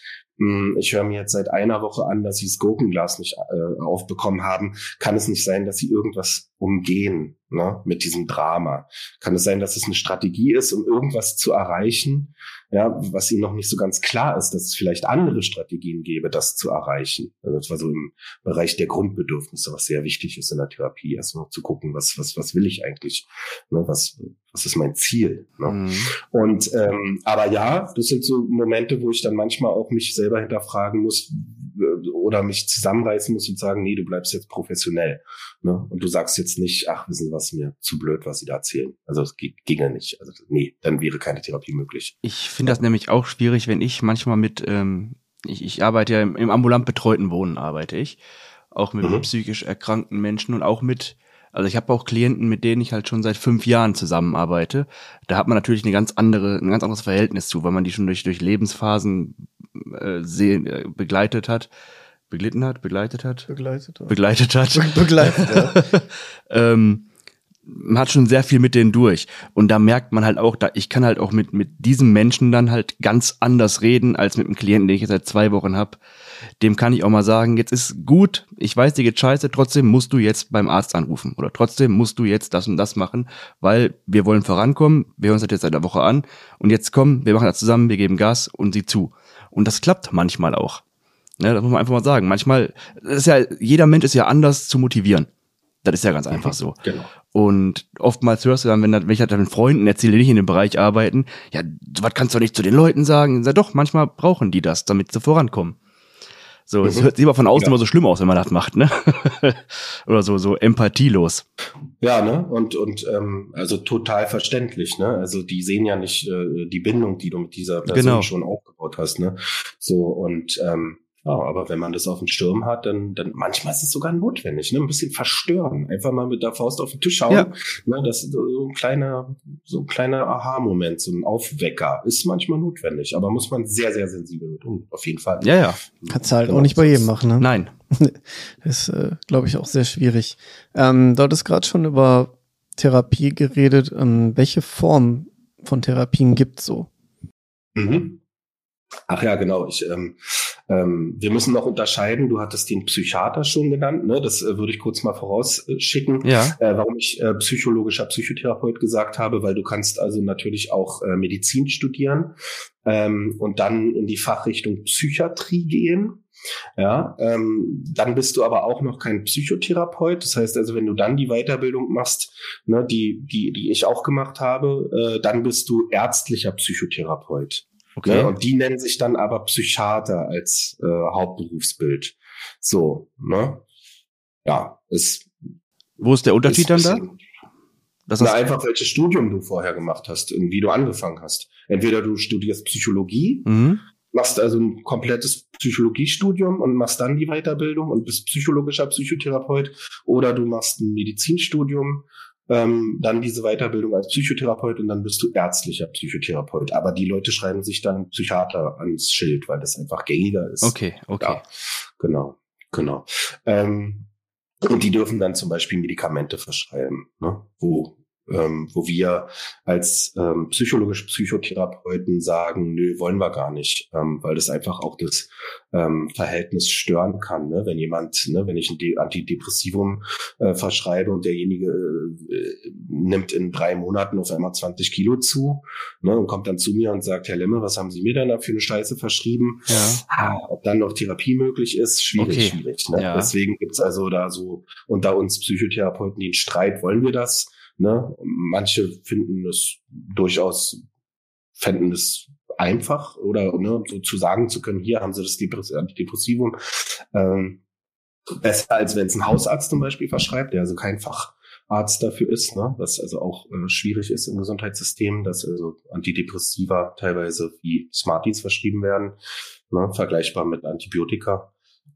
ich höre mir jetzt seit einer Woche an, dass sie das Gurkenglas nicht äh, aufbekommen haben. Kann es nicht sein, dass sie irgendwas umgehen ne, mit diesem Drama? Kann es sein, dass es eine Strategie ist, um irgendwas zu erreichen, ja, was ihnen noch nicht so ganz klar ist, dass es vielleicht andere Strategien gäbe, das zu erreichen? Also das war so im Bereich der Grundbedürfnisse, was sehr wichtig ist in der Therapie, erstmal zu gucken, was, was, was will ich eigentlich? Ne, was, was ist mein Ziel? Ne? Mhm. Und ähm, aber ja, das sind so Momente, wo ich dann manchmal auch mich selber hinterfragen muss, oder mich zusammenreißen muss und sagen, nee, du bleibst jetzt professionell. Ne? Und du sagst jetzt nicht, ach, wissen Sie was, mir zu blöd, was Sie da erzählen. Also es ginge nicht. Also nee, dann wäre keine Therapie möglich.
Ich finde das nämlich auch schwierig, wenn ich manchmal mit, ähm, ich, ich arbeite ja im, im ambulant betreuten Wohnen arbeite ich. auch mit mhm. psychisch erkrankten Menschen und auch mit, also ich habe auch Klienten, mit denen ich halt schon seit fünf Jahren zusammenarbeite. Da hat man natürlich eine ganz andere, ein ganz anderes Verhältnis zu, weil man die schon durch, durch Lebensphasen äh, sehen, äh, begleitet hat. Beglitten hat, begleitet hat?
Begleitet hat.
Begleitet hat.
Begleitet, ja.
ähm, man hat schon sehr viel mit denen durch. Und da merkt man halt auch, da ich kann halt auch mit, mit diesem Menschen dann halt ganz anders reden, als mit einem Klienten, den ich jetzt seit zwei Wochen hab. Dem kann ich auch mal sagen, jetzt ist gut, ich weiß, dir geht scheiße, trotzdem musst du jetzt beim Arzt anrufen. Oder trotzdem musst du jetzt das und das machen, weil wir wollen vorankommen, wir hören uns das jetzt seit einer Woche an und jetzt kommen, wir machen das zusammen, wir geben Gas und sie zu. Und das klappt manchmal auch. Ne, das muss man einfach mal sagen. Manchmal, ist ja, jeder Mensch ist ja anders zu motivieren. Das ist ja ganz einfach so.
Genau.
Und oftmals hörst du dann, wenn, wenn ich halt deinen Freunden erzähle, die nicht in dem Bereich arbeiten, ja, was kannst du nicht zu den Leuten sagen? Sag doch, manchmal brauchen die das, damit sie vorankommen. So, es mhm. hört sich aber von außen ja. immer so schlimm aus, wenn man das macht, ne? Oder so, so empathielos.
Ja, ne? Und, und ähm, also total verständlich, ne? Also die sehen ja nicht äh, die Bindung, die du mit dieser Person genau. schon aufgebaut hast, ne? So, und ähm, ja, aber wenn man das auf dem Sturm hat, dann, dann manchmal ist es sogar notwendig, ne? Ein bisschen verstören. Einfach mal mit der Faust auf den Tisch hauen. Ja. Ne? Das ist so ein kleiner, so ein kleiner Aha-Moment, so ein Aufwecker ist manchmal notwendig, aber muss man sehr, sehr sensibel mit um, auf jeden Fall.
Ja, ja.
Kannst halt genau. auch nicht bei jedem machen, ne?
Nein.
ist, äh, glaube ich, auch sehr schwierig. Ähm, du hattest gerade schon über Therapie geredet. Ähm, welche Form von Therapien gibt's so?
Mhm. Ach ja, genau. Ich, ähm, ähm, wir müssen noch unterscheiden. Du hattest den Psychiater schon genannt. Ne? Das äh, würde ich kurz mal vorausschicken.
Ja.
Äh, warum ich äh, psychologischer Psychotherapeut gesagt habe, weil du kannst also natürlich auch äh, Medizin studieren ähm, und dann in die Fachrichtung Psychiatrie gehen. Ja, ähm, dann bist du aber auch noch kein Psychotherapeut. Das heißt also, wenn du dann die Weiterbildung machst, ne, die, die, die ich auch gemacht habe, äh, dann bist du ärztlicher Psychotherapeut. Okay. Ne? Und die nennen sich dann aber Psychiater als äh, Hauptberufsbild. So, ne? Ja, ist.
Wo ist der Unterschied ist dann da?
Das ist einfach, welches Studium du vorher gemacht hast und wie du angefangen hast. Entweder du studierst Psychologie, mhm. machst also ein komplettes Psychologiestudium und machst dann die Weiterbildung und bist psychologischer Psychotherapeut, oder du machst ein Medizinstudium ähm, dann diese Weiterbildung als Psychotherapeut und dann bist du ärztlicher Psychotherapeut. Aber die Leute schreiben sich dann Psychiater ans Schild, weil das einfach gängiger ist.
Okay, okay. Ja,
genau, genau. Ähm, und die dürfen dann zum Beispiel Medikamente verschreiben, ne? wo ähm, wo wir als ähm, psychologische Psychotherapeuten sagen, nö, wollen wir gar nicht, ähm, weil das einfach auch das ähm, Verhältnis stören kann. Ne? Wenn jemand, ne, wenn ich ein De Antidepressivum äh, verschreibe und derjenige äh, nimmt in drei Monaten auf einmal 20 Kilo zu ne, und kommt dann zu mir und sagt, Herr Lemme, was haben Sie mir denn da für eine Scheiße verschrieben?
Ja.
Ah, ob dann noch Therapie möglich ist, schwierig,
okay.
schwierig. Ne?
Ja.
Deswegen gibt's also da so unter uns Psychotherapeuten den Streit, wollen wir das? Ne? Manche finden es durchaus, fänden es einfach oder ne, so zu sagen zu können, hier haben sie das Depressivum. Ähm, besser als wenn es ein Hausarzt zum Beispiel verschreibt, der also kein Facharzt dafür ist, ne? was also auch äh, schwierig ist im Gesundheitssystem, dass also Antidepressiva teilweise wie Smarties verschrieben werden, ne? vergleichbar mit Antibiotika.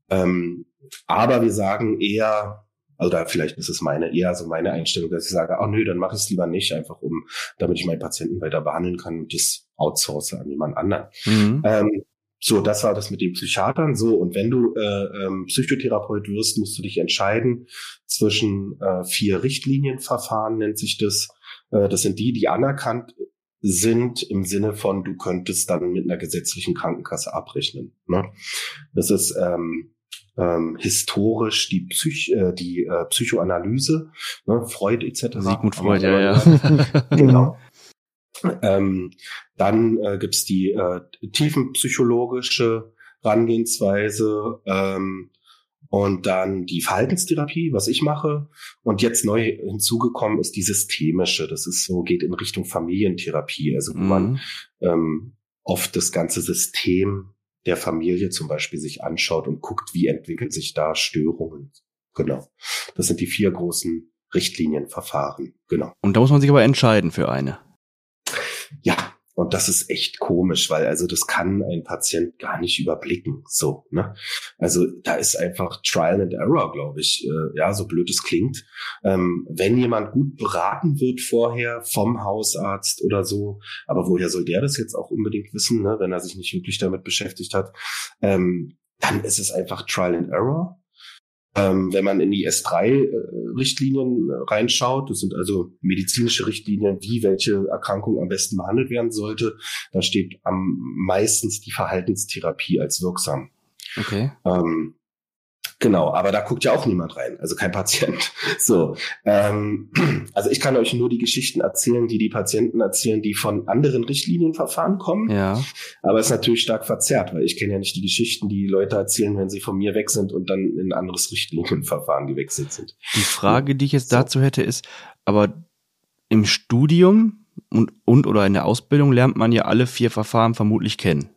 Ähm, aber wir sagen eher, oder vielleicht ist es meine eher so meine Einstellung, dass ich sage, oh nö, dann mache ich es lieber nicht, einfach um, damit ich meinen Patienten weiter behandeln kann und das outsource an jemand anderen. Mhm. Ähm, so, das war das mit den Psychiatern. So, und wenn du äh, ähm, Psychotherapeut wirst, musst du dich entscheiden zwischen äh, vier Richtlinienverfahren, nennt sich das. Äh, das sind die, die anerkannt sind im Sinne von, du könntest dann mit einer gesetzlichen Krankenkasse abrechnen. Ne? Das ist ähm, ähm, historisch die, Psych äh, die äh, Psychoanalyse, ne, Freud etc.
Sigmund Freud, ja, ja.
genau. Ähm, dann äh, gibt's die äh, tiefenpsychologische Herangehensweise ähm, und dann die Verhaltenstherapie, was ich mache. Und jetzt neu hinzugekommen ist die systemische. Das ist so, geht in Richtung Familientherapie, also wo mhm. man ähm, oft das ganze System der Familie zum Beispiel sich anschaut und guckt, wie entwickeln sich da Störungen. Genau. Das sind die vier großen Richtlinienverfahren. Genau.
Und da muss man sich aber entscheiden für eine.
Ja, und das ist echt komisch, weil also das kann ein Patient gar nicht überblicken. So, ne? Also da ist einfach Trial and Error, glaube ich. Äh, ja, so blöd es klingt. Ähm, wenn jemand gut beraten wird vorher vom Hausarzt oder so, aber woher soll der das jetzt auch unbedingt wissen, ne, wenn er sich nicht wirklich damit beschäftigt hat? Ähm, dann ist es einfach Trial and Error. Ähm, wenn man in die S3-Richtlinien äh, reinschaut, das sind also medizinische Richtlinien, wie welche Erkrankung am besten behandelt werden sollte, da steht am meistens die Verhaltenstherapie als wirksam.
Okay.
Ähm, Genau, aber da guckt ja auch niemand rein, also kein Patient. So, ähm, also ich kann euch nur die Geschichten erzählen, die die Patienten erzählen, die von anderen Richtlinienverfahren kommen.
Ja.
Aber es ist natürlich stark verzerrt, weil ich kenne ja nicht die Geschichten, die Leute erzählen, wenn sie von mir weg sind und dann in ein anderes Richtlinienverfahren gewechselt sind.
Die Frage, die ich jetzt dazu hätte, ist, aber im Studium und, und oder in der Ausbildung lernt man ja alle vier Verfahren vermutlich kennen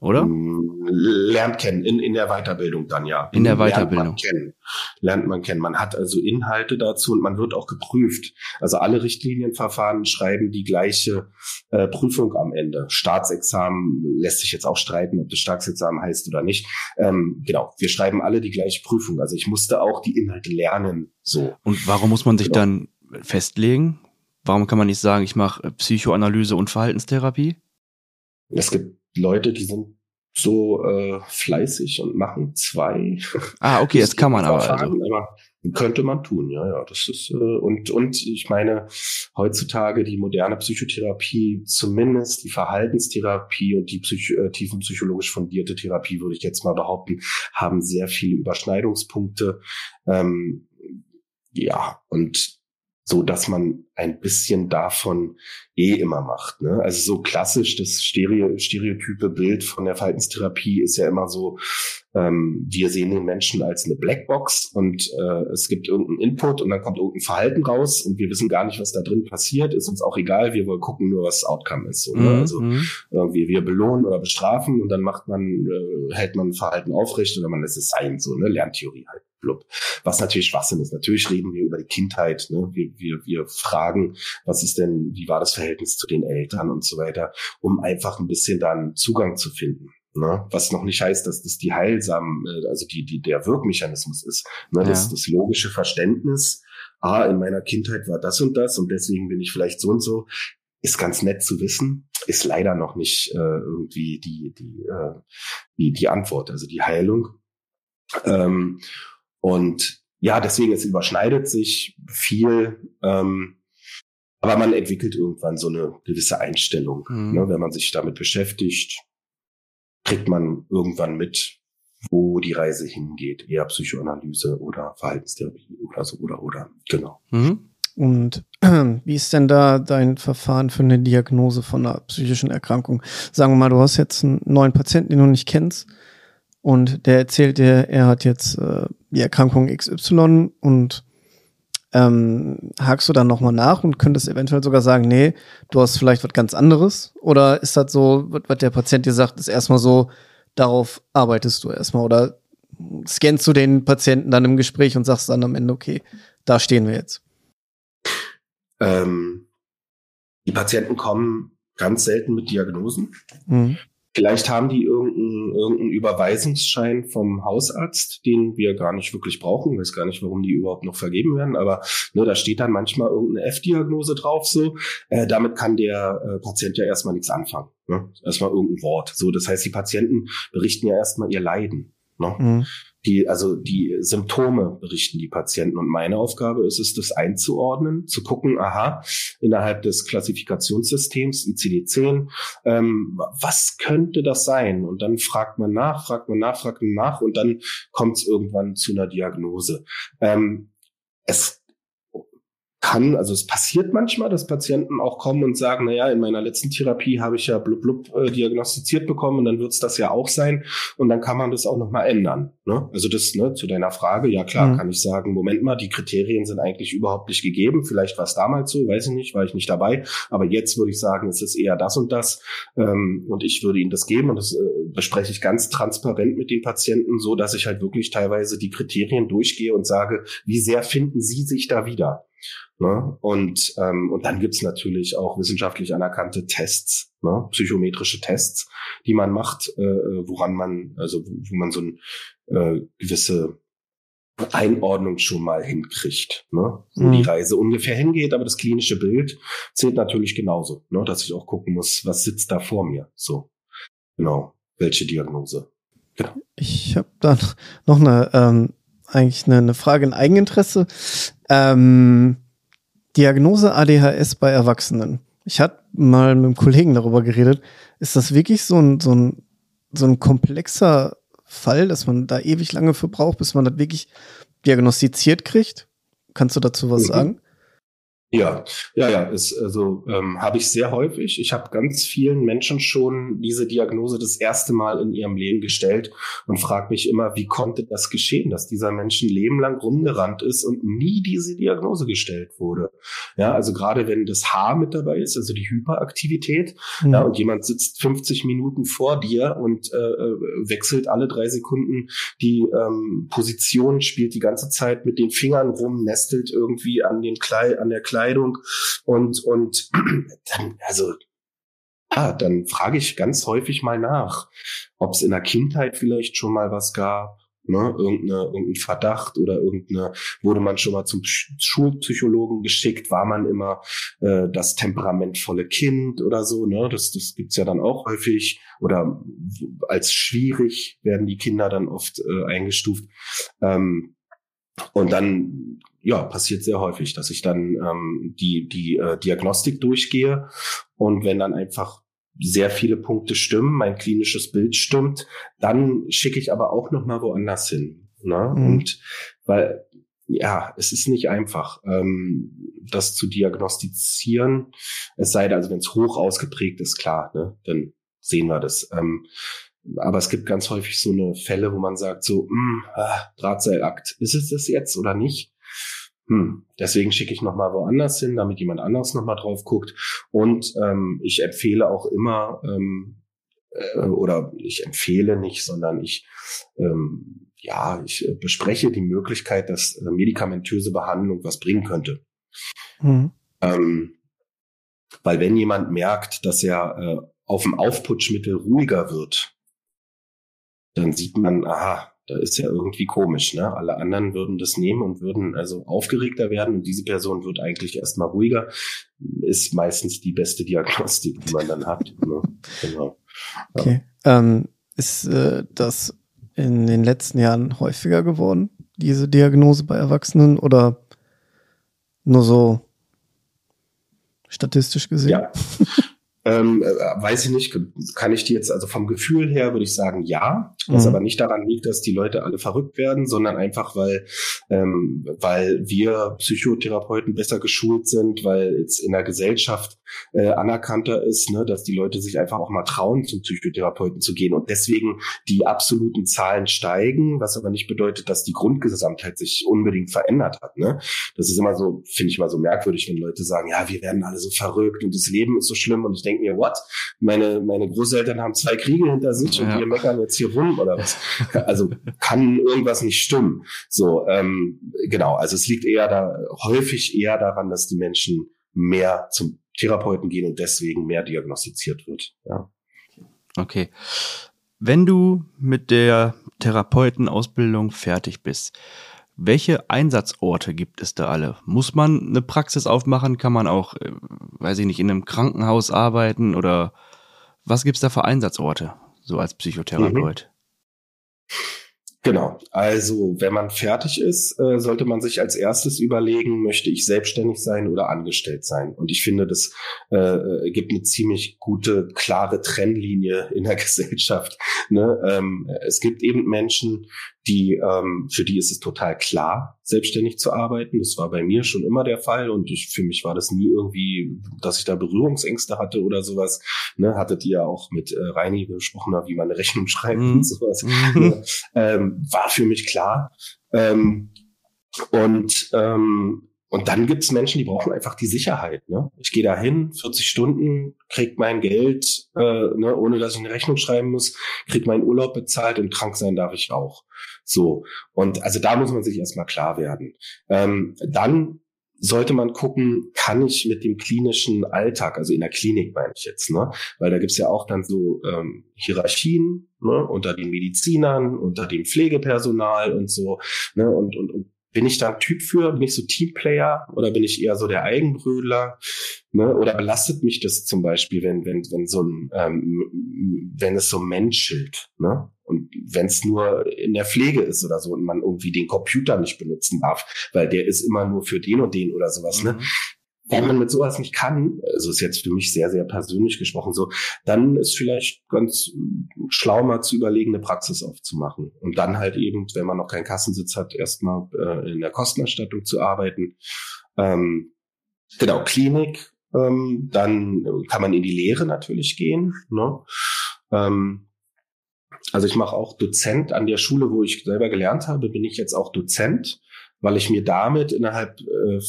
oder?
Mm, lernt kennen, in, in der Weiterbildung dann, ja.
In der Weiterbildung.
Lernt man kennen. Lernt man kennen. Man hat also Inhalte dazu und man wird auch geprüft. Also alle Richtlinienverfahren schreiben die gleiche äh, Prüfung am Ende. Staatsexamen lässt sich jetzt auch streiten, ob das Staatsexamen heißt oder nicht. Ähm, genau, wir schreiben alle die gleiche Prüfung. Also ich musste auch die Inhalte lernen. So.
Und warum muss man sich genau. dann festlegen? Warum kann man nicht sagen, ich mache Psychoanalyse und Verhaltenstherapie?
Es gibt Leute, die sind so äh, fleißig und machen zwei.
Ah, okay, das kann man aber, also.
aber könnte man tun, ja, ja. Das ist äh, und und ich meine heutzutage die moderne Psychotherapie, zumindest die Verhaltenstherapie und die Psych äh, tiefenpsychologisch fundierte Therapie, würde ich jetzt mal behaupten, haben sehr viele Überschneidungspunkte. Ähm, ja, und so dass man ein bisschen davon eh immer macht. Ne? Also so klassisch, das Stereo, stereotype Bild von der Verhaltenstherapie ist ja immer so, ähm, wir sehen den Menschen als eine Blackbox und äh, es gibt irgendeinen Input und dann kommt irgendein Verhalten raus und wir wissen gar nicht, was da drin passiert, ist uns auch egal, wir wollen gucken nur, was das Outcome ist. So, ne? Mhm. Also mhm. irgendwie wir belohnen oder bestrafen und dann macht man, äh, hält man Verhalten aufrecht oder man lässt es sein, so, ne, Lerntheorie halt blub. Was natürlich Schwachsinn ist. Natürlich reden wir über die Kindheit. Ne? Wir, wir, wir fragen, was ist denn, wie war das Verhältnis zu den Eltern und so weiter, um einfach ein bisschen dann Zugang zu finden. Ne? Was noch nicht heißt, dass das die heilsam, äh, also die, die, der Wirkmechanismus ist. Ne? Das, ja. das logische Verständnis, ah, in meiner Kindheit war das und das und deswegen bin ich vielleicht so und so, ist ganz nett zu wissen, ist leider noch nicht äh, irgendwie die, die, äh, die, die Antwort, also die Heilung. Ähm, und ja, deswegen, es überschneidet sich viel, ähm, aber man entwickelt irgendwann so eine gewisse Einstellung. Mhm. Ne? Wenn man sich damit beschäftigt, kriegt man irgendwann mit, wo die Reise hingeht. Eher Psychoanalyse oder Verhaltenstherapie oder so oder oder. Genau.
Mhm. Und wie ist denn da dein Verfahren für eine Diagnose von einer psychischen Erkrankung? Sagen wir mal, du hast jetzt einen neuen Patienten, den du nicht kennst und der erzählt dir, er hat jetzt äh, die Erkrankung XY und ähm, hakst du dann nochmal nach und könntest eventuell sogar sagen, nee, du hast vielleicht was ganz anderes? Oder ist das so, was der Patient dir sagt, ist erstmal so, darauf arbeitest du erstmal? Oder scannst du den Patienten dann im Gespräch und sagst dann am Ende, okay, da stehen wir jetzt?
Ähm, die Patienten kommen ganz selten mit Diagnosen. Mhm. Vielleicht haben die irgendeinen, irgendeinen Überweisungsschein vom Hausarzt, den wir gar nicht wirklich brauchen. Ich weiß gar nicht, warum die überhaupt noch vergeben werden, aber ne, da steht dann manchmal irgendeine F-Diagnose drauf. So, äh, damit kann der äh, Patient ja erstmal nichts anfangen. Ne? Erstmal irgendein Wort. So, das heißt, die Patienten berichten ja erstmal ihr Leiden. Ne? Mhm. Die, also die Symptome berichten die Patienten und meine Aufgabe ist es, das einzuordnen, zu gucken, aha, innerhalb des Klassifikationssystems ICD-10, ähm, was könnte das sein? Und dann fragt man nach, fragt man nach, fragt man nach und dann kommt es irgendwann zu einer Diagnose. Ähm, es kann, also es passiert manchmal, dass Patienten auch kommen und sagen, na ja, in meiner letzten Therapie habe ich ja blub blub äh, diagnostiziert bekommen und dann wird es das ja auch sein und dann kann man das auch nochmal ändern. Ne? Also das ne, zu deiner Frage, ja klar, mhm. kann ich sagen, Moment mal, die Kriterien sind eigentlich überhaupt nicht gegeben. Vielleicht war es damals so, weiß ich nicht, war ich nicht dabei, aber jetzt würde ich sagen, es ist eher das und das ähm, und ich würde ihnen das geben und das äh, bespreche ich ganz transparent mit den Patienten, so dass ich halt wirklich teilweise die Kriterien durchgehe und sage, wie sehr finden sie sich da wieder? Ne? Und, ähm, und dann gibt's natürlich auch wissenschaftlich anerkannte Tests, ne? psychometrische Tests, die man macht, äh, woran man, also wo man so ein äh, gewisse Einordnung schon mal hinkriegt, ne? wo mhm. die Reise ungefähr hingeht, aber das klinische Bild zählt natürlich genauso, ne? dass ich auch gucken muss, was sitzt da vor mir, so genau, welche Diagnose.
Genau. Ich habe dann noch eine ähm, eigentlich eine, eine Frage in Eigeninteresse. Ähm, Diagnose ADHS bei Erwachsenen. Ich hatte mal mit einem Kollegen darüber geredet. Ist das wirklich so ein, so ein, so ein komplexer Fall, dass man da ewig lange für braucht, bis man das wirklich diagnostiziert kriegt? Kannst du dazu was mhm. sagen?
Ja, ja, ja, ist, also ähm, habe ich sehr häufig. Ich habe ganz vielen Menschen schon diese Diagnose das erste Mal in ihrem Leben gestellt und frage mich immer, wie konnte das geschehen, dass dieser Mensch ein Leben lang rumgerannt ist und nie diese Diagnose gestellt wurde. Ja, also gerade wenn das Haar mit dabei ist, also die Hyperaktivität, mhm. ja, und jemand sitzt 50 Minuten vor dir und äh, äh, wechselt alle drei Sekunden die ähm, Position, spielt die ganze Zeit mit den Fingern rum, nestelt irgendwie an den Kleid, an der Kleid Kleidung. Und, und dann, also ja, dann frage ich ganz häufig mal nach, ob es in der Kindheit vielleicht schon mal was gab, ne, irgendeine, irgendein Verdacht oder irgendeine, wurde man schon mal zum Schulpsychologen geschickt, war man immer äh, das temperamentvolle Kind oder so, ne, das, das gibt's ja dann auch häufig. Oder als schwierig werden die Kinder dann oft äh, eingestuft. Ähm, und dann ja, passiert sehr häufig, dass ich dann ähm, die, die äh, Diagnostik durchgehe und wenn dann einfach sehr viele Punkte stimmen, mein klinisches Bild stimmt, dann schicke ich aber auch noch mal woanders hin. Ne? Mhm. Und weil ja, es ist nicht einfach, ähm, das zu diagnostizieren. Es sei denn, also wenn es hoch ausgeprägt ist, klar, ne, dann sehen wir das. Ähm, aber es gibt ganz häufig so eine Fälle, wo man sagt so, mh, hm, ah, Drahtseilakt, ist es das jetzt oder nicht? Hm, deswegen schicke ich nochmal woanders hin, damit jemand anderes nochmal drauf guckt. Und ähm, ich empfehle auch immer, ähm, äh, oder ich empfehle nicht, sondern ich ähm, ja, ich äh, bespreche die Möglichkeit, dass äh, medikamentöse Behandlung was bringen könnte. Mhm. Ähm, weil wenn jemand merkt, dass er äh, auf dem Aufputschmittel ruhiger wird, dann sieht man, aha, da ist ja irgendwie komisch, ne? Alle anderen würden das nehmen und würden also aufgeregter werden und diese Person wird eigentlich erstmal ruhiger. Ist meistens die beste Diagnostik, die man dann hat. Ne? Genau.
Ja. Okay. Ähm, ist äh, das in den letzten Jahren häufiger geworden, diese Diagnose bei Erwachsenen oder nur so statistisch gesehen?
Ja. Ähm, äh, weiß ich nicht, kann ich dir jetzt, also vom Gefühl her würde ich sagen, ja, was mhm. aber nicht daran liegt, dass die Leute alle verrückt werden, sondern einfach, weil, ähm, weil wir Psychotherapeuten besser geschult sind, weil es in der Gesellschaft äh, anerkannter ist, ne, dass die Leute sich einfach auch mal trauen, zum Psychotherapeuten zu gehen und deswegen die absoluten Zahlen steigen, was aber nicht bedeutet, dass die Grundgesamtheit sich unbedingt verändert hat. Ne? Das ist immer so, finde ich mal so merkwürdig, wenn Leute sagen, ja, wir werden alle so verrückt und das Leben ist so schlimm und ich denke mir, what? Meine, meine Großeltern haben zwei Kriege hinter sich ja. und wir meckern jetzt hier rum oder was? Also kann irgendwas nicht stimmen. So, ähm, genau. Also es liegt eher da, häufig eher daran, dass die Menschen mehr zum Therapeuten gehen und deswegen mehr diagnostiziert wird. Ja.
Okay. Wenn du mit der Therapeutenausbildung fertig bist, welche Einsatzorte gibt es da alle? Muss man eine Praxis aufmachen? Kann man auch, äh, weiß ich nicht, in einem Krankenhaus arbeiten oder was gibt's da für Einsatzorte, so als Psychotherapeut?
Mhm. Genau. Also, wenn man fertig ist, äh, sollte man sich als erstes überlegen, möchte ich selbstständig sein oder angestellt sein? Und ich finde, das äh, äh gibt eine ziemlich gute, klare Trennlinie in der Gesellschaft. Ne? Ähm, es gibt eben Menschen, die ähm, für die ist es total klar, selbstständig zu arbeiten. Das war bei mir schon immer der Fall und ich, für mich war das nie irgendwie, dass ich da Berührungsängste hatte oder sowas. Ne, hattet ihr ja auch mit äh, Reini besprochen, wie man eine Rechnung schreibt mhm. und sowas. Mhm. Ne, ähm, war für mich klar. Ähm, und ähm, und dann gibt's Menschen, die brauchen einfach die Sicherheit. Ne? Ich gehe da hin, 40 Stunden, krieg mein Geld, äh, ne, ohne dass ich eine Rechnung schreiben muss, krieg meinen Urlaub bezahlt und krank sein darf ich auch. So. Und also da muss man sich erstmal klar werden. Ähm, dann sollte man gucken, kann ich mit dem klinischen Alltag, also in der Klinik meine ich jetzt, ne? Weil da gibt's ja auch dann so ähm, Hierarchien ne? unter den Medizinern, unter dem Pflegepersonal und so, ne? Und, und, und bin ich da ein Typ für? Bin ich so Teamplayer oder bin ich eher so der Eigenbrödler? Ne? Oder belastet mich das zum Beispiel, wenn, wenn, wenn so ein, ähm, wenn es so menschelt, ne? Und wenn es nur in der Pflege ist oder so und man irgendwie den Computer nicht benutzen darf, weil der ist immer nur für den und den oder sowas, ne? mhm. ne? Wenn man mit sowas nicht kann, also ist jetzt für mich sehr, sehr persönlich gesprochen so, dann ist vielleicht ganz schlau mal zu überlegen, eine Praxis aufzumachen. Und dann halt eben, wenn man noch keinen Kassensitz hat, erstmal äh, in der Kostenerstattung zu arbeiten. Ähm, genau, Klinik, ähm, dann kann man in die Lehre natürlich gehen. Ne? Ähm, also ich mache auch Dozent an der Schule, wo ich selber gelernt habe, bin ich jetzt auch Dozent weil ich mir damit innerhalb äh,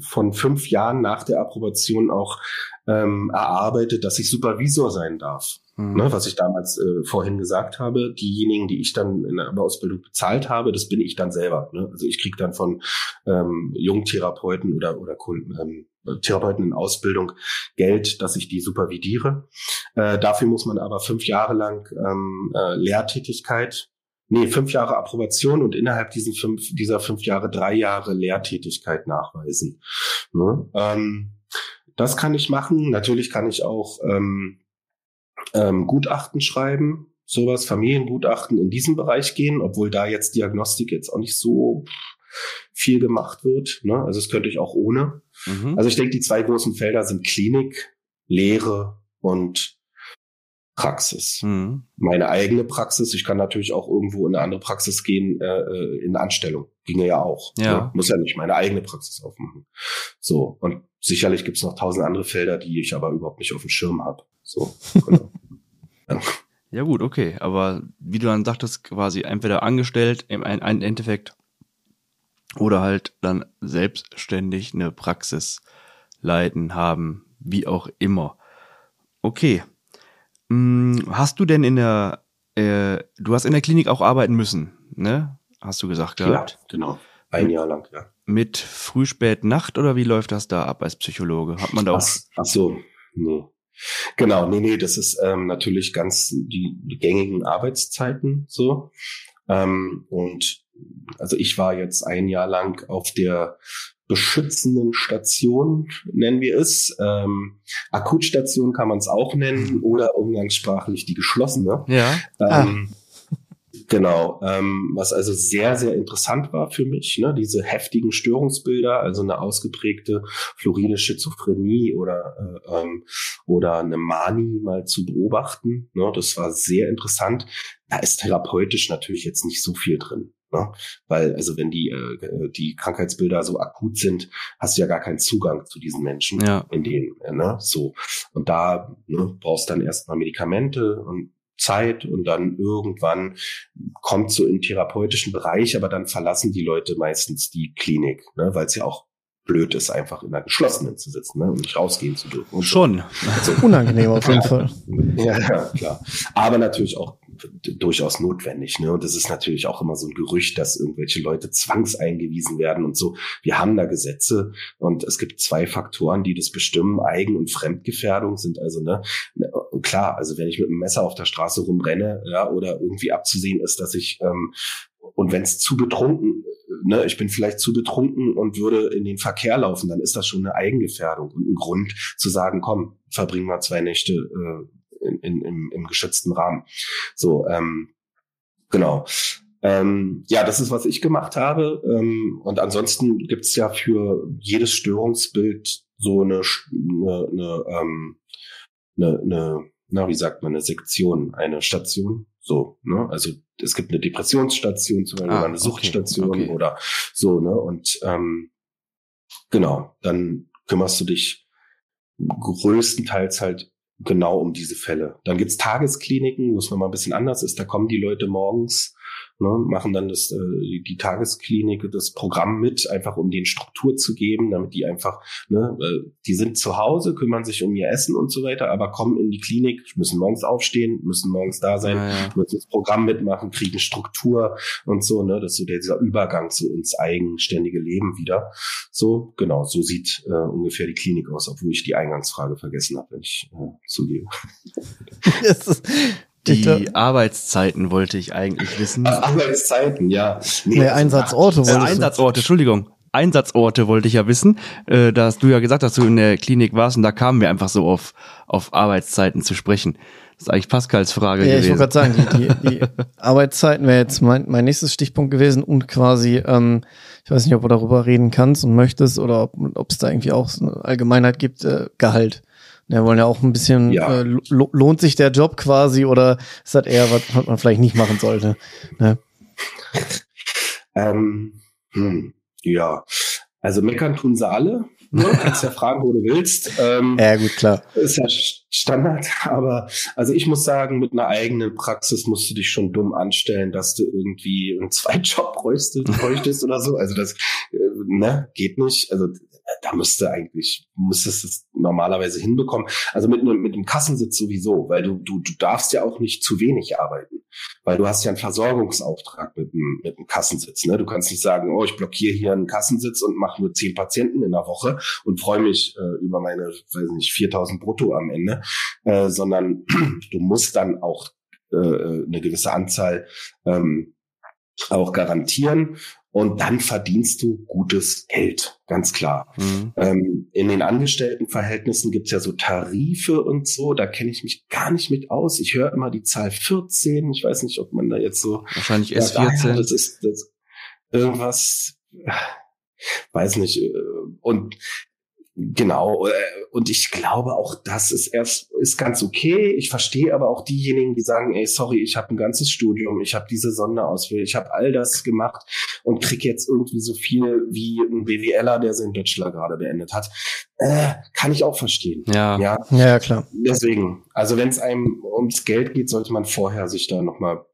von fünf Jahren nach der Approbation auch ähm, erarbeitet, dass ich Supervisor sein darf. Mhm. Ne, was ich damals äh, vorhin gesagt habe, diejenigen, die ich dann in der Ausbildung bezahlt habe, das bin ich dann selber. Ne? Also ich kriege dann von ähm, Jungtherapeuten oder, oder ähm, Therapeuten in Ausbildung Geld, dass ich die supervidiere. Äh, dafür muss man aber fünf Jahre lang ähm, äh, Lehrtätigkeit nee, fünf Jahre Approbation und innerhalb diesen fünf, dieser fünf Jahre drei Jahre Lehrtätigkeit nachweisen. Ne? Ähm, das kann ich machen. Natürlich kann ich auch ähm, ähm, Gutachten schreiben, sowas, Familiengutachten in diesem Bereich gehen, obwohl da jetzt Diagnostik jetzt auch nicht so viel gemacht wird. Ne? Also das könnte ich auch ohne. Mhm. Also ich denke, die zwei großen Felder sind Klinik, Lehre und Praxis. Mhm. Meine eigene Praxis. Ich kann natürlich auch irgendwo in eine andere Praxis gehen, äh, äh in Anstellung. Ginge ja auch. Ja. Ne? Muss ja nicht meine eigene Praxis aufmachen. So. Und sicherlich gibt's noch tausend andere Felder, die ich aber überhaupt nicht auf dem Schirm habe. So, genau.
ja. ja. gut, okay. Aber wie du dann sagtest, quasi entweder angestellt im Endeffekt oder halt dann selbstständig eine Praxis leiten haben, wie auch immer. Okay, hast du denn in der, äh, du hast in der Klinik auch arbeiten müssen, ne? Hast du gesagt
gehabt? Ja, genau. Ein Jahr lang, ja.
Mit Früh, Spät, Nacht oder wie läuft das da ab als Psychologe? Hat man da auch.
Ach, ach so, nee. Genau, nee, nee, das ist ähm, natürlich ganz die, die gängigen Arbeitszeiten so. Ähm, und also ich war jetzt ein Jahr lang auf der beschützenden Station, nennen wir es. Ähm, Akutstation kann man es auch nennen oder umgangssprachlich die geschlossene.
Ja.
Ähm, ah. Genau, ähm, was also sehr, sehr interessant war für mich, ne, diese heftigen Störungsbilder, also eine ausgeprägte floride Schizophrenie oder, äh, ähm, oder eine Manie mal zu beobachten. Ne, das war sehr interessant. Da ist therapeutisch natürlich jetzt nicht so viel drin. Ne? Weil, also wenn die, äh, die Krankheitsbilder so akut sind, hast du ja gar keinen Zugang zu diesen Menschen ja. in denen, äh, ne? So. Und da ne, brauchst dann erstmal Medikamente und Zeit und dann irgendwann kommt so im therapeutischen Bereich, aber dann verlassen die Leute meistens die Klinik, ne, weil es ja auch blöd ist, einfach in einer geschlossenen zu sitzen ne, und nicht rausgehen zu dürfen. Und
Schon.
So. Also, unangenehm auf jeden Fall.
Ja, ja, klar. Aber natürlich auch durchaus notwendig. Ne? Und das ist natürlich auch immer so ein Gerücht, dass irgendwelche Leute zwangseingewiesen werden und so. Wir haben da Gesetze und es gibt zwei Faktoren, die das bestimmen. Eigen- und Fremdgefährdung sind also, ne, ne, klar, also wenn ich mit einem Messer auf der Straße rumrenne, ja, oder irgendwie abzusehen ist, dass ich ähm, und wenn es zu betrunken, ne, ich bin vielleicht zu betrunken und würde in den Verkehr laufen, dann ist das schon eine Eigengefährdung und ein Grund zu sagen, komm, verbringen wir zwei Nächte äh, in, in, im, im geschützten Rahmen. So, ähm, genau. Ähm, ja, das ist, was ich gemacht habe. Ähm, und ansonsten gibt's ja für jedes Störungsbild so eine, eine, eine, ähm, eine, eine na, wie sagt man, eine Sektion, eine Station. So, ne? Also es gibt eine Depressionsstation zum Beispiel, ah, oder eine Suchtstation okay, okay. oder so, ne? Und ähm, genau, dann kümmerst du dich größtenteils halt genau um diese Fälle. Dann gibt's Tageskliniken, wo es nochmal ein bisschen anders ist. Da kommen die Leute morgens ne, machen dann das, äh, die Tagesklinik, das Programm mit, einfach um den Struktur zu geben, damit die einfach, ne, äh, die sind zu Hause, kümmern sich um ihr Essen und so weiter, aber kommen in die Klinik, müssen morgens aufstehen, müssen morgens da sein, ja, ja. müssen das Programm mitmachen, kriegen Struktur und so, ne, das ist so dieser Übergang so ins eigenständige Leben wieder. So, genau, so sieht äh, ungefähr die Klinik aus, obwohl ich die Eingangsfrage vergessen habe, wenn ich äh, zugebe.
Die Arbeitszeiten wollte ich eigentlich wissen.
Arbeitszeiten, ja.
Nee, nee Einsatzorte.
Äh, Einsatzorte, Entschuldigung. Einsatzorte wollte ich ja wissen. Äh, da hast du ja gesagt, dass du in der Klinik warst und da kamen wir einfach so auf, auf Arbeitszeiten zu sprechen. Das ist eigentlich Pascals Frage
ja,
gewesen.
Ich wollte gerade sagen, die, die, die Arbeitszeiten wäre jetzt mein, mein nächstes Stichpunkt gewesen und quasi, ähm, ich weiß nicht, ob du darüber reden kannst und möchtest oder ob es da irgendwie auch so eine Allgemeinheit gibt, äh, Gehalt. Wir wollen ja auch ein bisschen, ja. äh, lohnt sich der Job quasi oder ist das eher was, was man vielleicht nicht machen sollte? Ne?
ähm, hm, ja, also meckern tun sie alle. Ne? Kannst ja fragen, wo du willst. Ähm,
ja, gut, klar.
Ist ja Standard, aber also ich muss sagen, mit einer eigenen Praxis musst du dich schon dumm anstellen, dass du irgendwie einen Zweitjob bräuchtest, bräuchtest oder so. Also das äh, ne, geht nicht. Also da müsste eigentlich, müsstest es normalerweise hinbekommen. Also mit, mit dem Kassensitz sowieso, weil du, du, du darfst ja auch nicht zu wenig arbeiten, weil du hast ja einen Versorgungsauftrag mit dem, mit dem Kassensitz. Ne? Du kannst nicht sagen, oh, ich blockiere hier einen Kassensitz und mache nur zehn Patienten in der Woche und freue mich äh, über meine, weiß nicht, 4000 brutto am Ende, äh, sondern du musst dann auch äh, eine gewisse Anzahl ähm, auch garantieren und dann verdienst du gutes Geld, ganz klar. Mhm. Ähm, in den Angestelltenverhältnissen gibt's ja so Tarife und so, da kenne ich mich gar nicht mit aus. Ich höre immer die Zahl 14, ich weiß nicht, ob man da jetzt so...
Wahrscheinlich S14. Ja,
das ist das, irgendwas, weiß nicht. Äh, und Genau, äh, und ich glaube auch, das ist erst ist ganz okay. Ich verstehe aber auch diejenigen, die sagen, ey, sorry, ich habe ein ganzes Studium, ich habe diese Sonderausbildung, ich habe all das gemacht und krieg jetzt irgendwie so viel wie ein BWLer, der seinen Bachelor gerade beendet hat. Äh, kann ich auch verstehen.
Ja, ja, ja klar.
Deswegen, also wenn es einem ums Geld geht, sollte man vorher sich da noch mal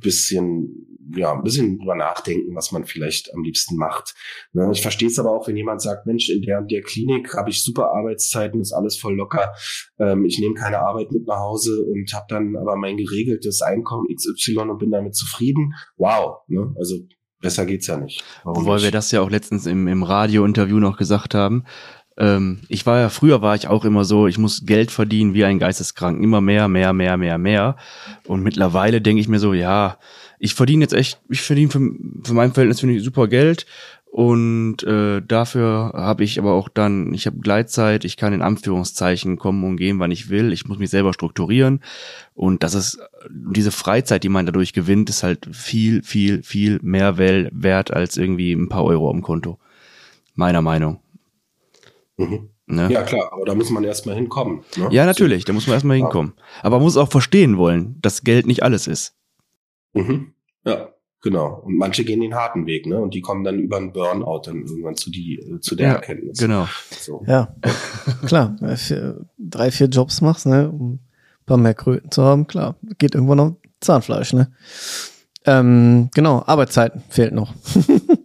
bisschen ja, ein bisschen drüber nachdenken, was man vielleicht am liebsten macht. Ne? Ich verstehe es aber auch, wenn jemand sagt, Mensch, in der der Klinik habe ich super Arbeitszeiten, ist alles voll locker, ähm, ich nehme keine Arbeit mit nach Hause und habe dann aber mein geregeltes Einkommen XY und bin damit zufrieden. Wow, ne? also besser geht's ja nicht.
Warum Weil wir das ja auch letztens im, im Radio-Interview noch gesagt haben. Ähm, ich war ja, früher war ich auch immer so, ich muss Geld verdienen wie ein Geisteskranken. Immer mehr, mehr, mehr, mehr, mehr. Und mittlerweile denke ich mir so, ja, ich verdiene jetzt echt, ich verdiene für, für mein Verhältnis finde ich super Geld und äh, dafür habe ich aber auch dann, ich habe Gleitzeit, ich kann in Anführungszeichen kommen und gehen, wann ich will. Ich muss mich selber strukturieren und das ist diese Freizeit, die man dadurch gewinnt, ist halt viel, viel, viel mehr wert als irgendwie ein paar Euro am Konto. Meiner Meinung.
Mhm. Ne? Ja, klar, aber da muss man erstmal hinkommen.
Ne? Ja, natürlich, da muss man erstmal hinkommen. Aber man muss auch verstehen wollen, dass Geld nicht alles ist.
Mhm. Ja, genau. Und manche gehen den harten Weg, ne? Und die kommen dann über einen Burnout dann irgendwann zu die äh, zu der
ja,
Erkenntnis.
Genau.
So. Ja, klar. Vier, drei, vier Jobs machst, ne? Um ein paar mehr Kröten zu haben, klar. Geht irgendwann noch Zahnfleisch, ne? Ähm, genau, Arbeitszeiten fehlt noch.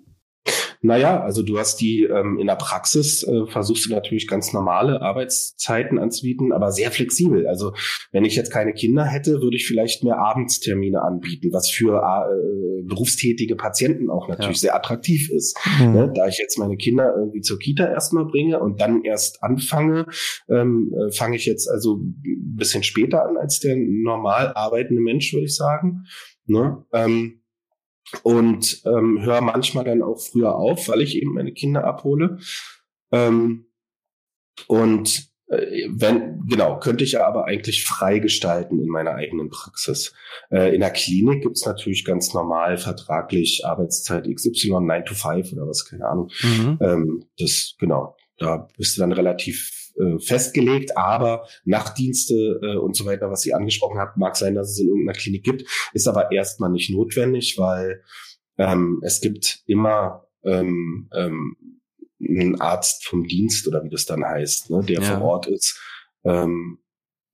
Naja, also du hast die ähm, in der Praxis, äh, versuchst du natürlich ganz normale Arbeitszeiten anzubieten, aber sehr flexibel. Also wenn ich jetzt keine Kinder hätte, würde ich vielleicht mehr Abendstermine anbieten, was für äh, berufstätige Patienten auch natürlich ja. sehr attraktiv ist. Mhm. Ne? Da ich jetzt meine Kinder irgendwie zur Kita erstmal bringe und dann erst anfange, ähm, äh, fange ich jetzt also ein bisschen später an als der normal arbeitende Mensch, würde ich sagen. Ne? Ähm, und ähm, höre manchmal dann auch früher auf, weil ich eben meine Kinder abhole. Ähm, und äh, wenn, genau, könnte ich ja aber eigentlich frei gestalten in meiner eigenen Praxis. Äh, in der Klinik gibt's natürlich ganz normal vertraglich Arbeitszeit XY 9 to 5 oder was, keine Ahnung. Mhm. Ähm, das, genau, da bist du dann relativ äh, festgelegt, aber Nachtdienste äh, und so weiter, was Sie angesprochen haben, mag sein, dass es in irgendeiner Klinik gibt, ist aber erstmal nicht notwendig, weil ähm, es gibt immer ähm, ähm, einen Arzt vom Dienst oder wie das dann heißt, ne, der ja. vor Ort ist. Ähm,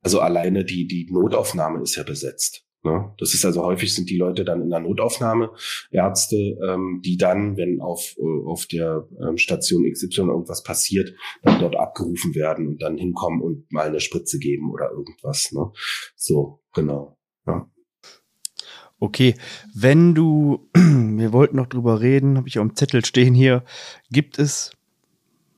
also alleine die, die Notaufnahme ist ja besetzt. Ne? Das ist also häufig sind die Leute dann in der Notaufnahme, Ärzte, ähm, die dann, wenn auf, äh, auf der ähm, Station XY irgendwas passiert, dann dort abgerufen werden und dann hinkommen und mal eine Spritze geben oder irgendwas. Ne? So, genau. Ja.
Okay, wenn du, wir wollten noch drüber reden, habe ich auf dem Zettel stehen hier, gibt es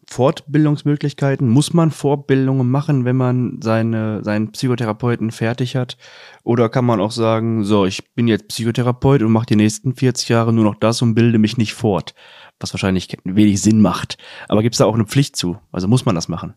Fortbildungsmöglichkeiten? Muss man Fortbildungen machen, wenn man seine, seinen Psychotherapeuten fertig hat? Oder kann man auch sagen, so, ich bin jetzt Psychotherapeut und mache die nächsten 40 Jahre nur noch das und bilde mich nicht fort? Was wahrscheinlich wenig Sinn macht. Aber gibt es da auch eine Pflicht zu? Also muss man das machen?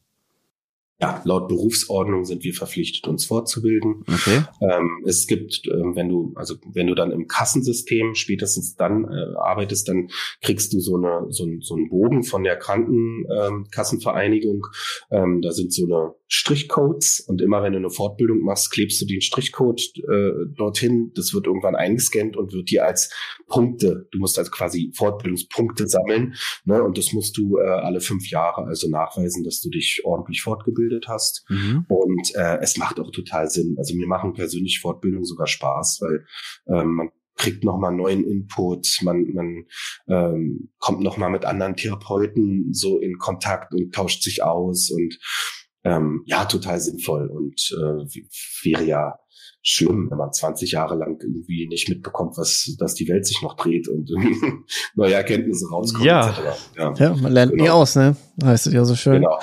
Ja, laut Berufsordnung sind wir verpflichtet, uns fortzubilden.
Okay.
Ähm, es gibt, ähm, wenn du, also wenn du dann im Kassensystem spätestens dann äh, arbeitest, dann kriegst du so eine so, ein, so einen Bogen von der Krankenkassenvereinigung. Ähm, da sind so eine Strichcodes und immer wenn du eine Fortbildung machst, klebst du den Strichcode äh, dorthin. Das wird irgendwann eingescannt und wird dir als Punkte, du musst also quasi Fortbildungspunkte sammeln, ne? Und das musst du äh, alle fünf Jahre also nachweisen, dass du dich ordentlich fortgebildet ausgebildet hast. Mhm. Und äh, es macht auch total Sinn. Also mir machen persönlich Fortbildung sogar Spaß, weil ähm, man kriegt nochmal neuen Input, man, man ähm, kommt nochmal mit anderen Therapeuten so in Kontakt und tauscht sich aus und ähm, ja, total sinnvoll und äh, wäre ja schlimm, wenn man 20 Jahre lang irgendwie nicht mitbekommt, was, dass die Welt sich noch dreht und neue Erkenntnisse rauskommen.
Ja. ja. ja, man lernt genau. nie aus, ne? Heißt es ja so schön. Genau.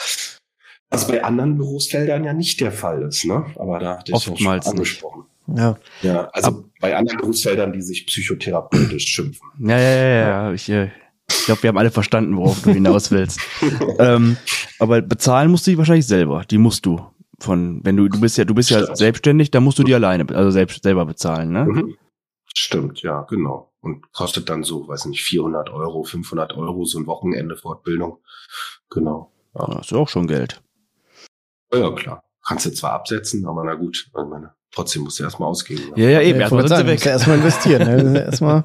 Was bei anderen Berufsfeldern ja nicht der Fall ist, ne? Aber da hatte ich
Oftmals
ja schon angesprochen.
Ja.
Ja, also Ab bei anderen Berufsfeldern, die sich psychotherapeutisch schimpfen.
Ja, ja, ja, ja. Ich, äh, ich glaube, wir haben alle verstanden, worauf du hinaus willst. ähm, aber bezahlen musst du die wahrscheinlich selber. Die musst du. Von, wenn du, du bist ja, du bist ja selbstständig, dann musst du die alleine, also selbst selber bezahlen, ne? Mhm.
Stimmt, ja, genau. Und kostet dann so, weiß nicht, 400 Euro, 500 Euro so ein Wochenende Fortbildung. Genau.
Ja. Das ist auch schon Geld.
Ja, klar. Kannst du zwar absetzen, aber na gut, ich meine, trotzdem musst du erstmal ausgeben.
Ne? Ja, ja, eben. Erstmal sind
sie weg. Erstmal investieren. Ne? Erstmal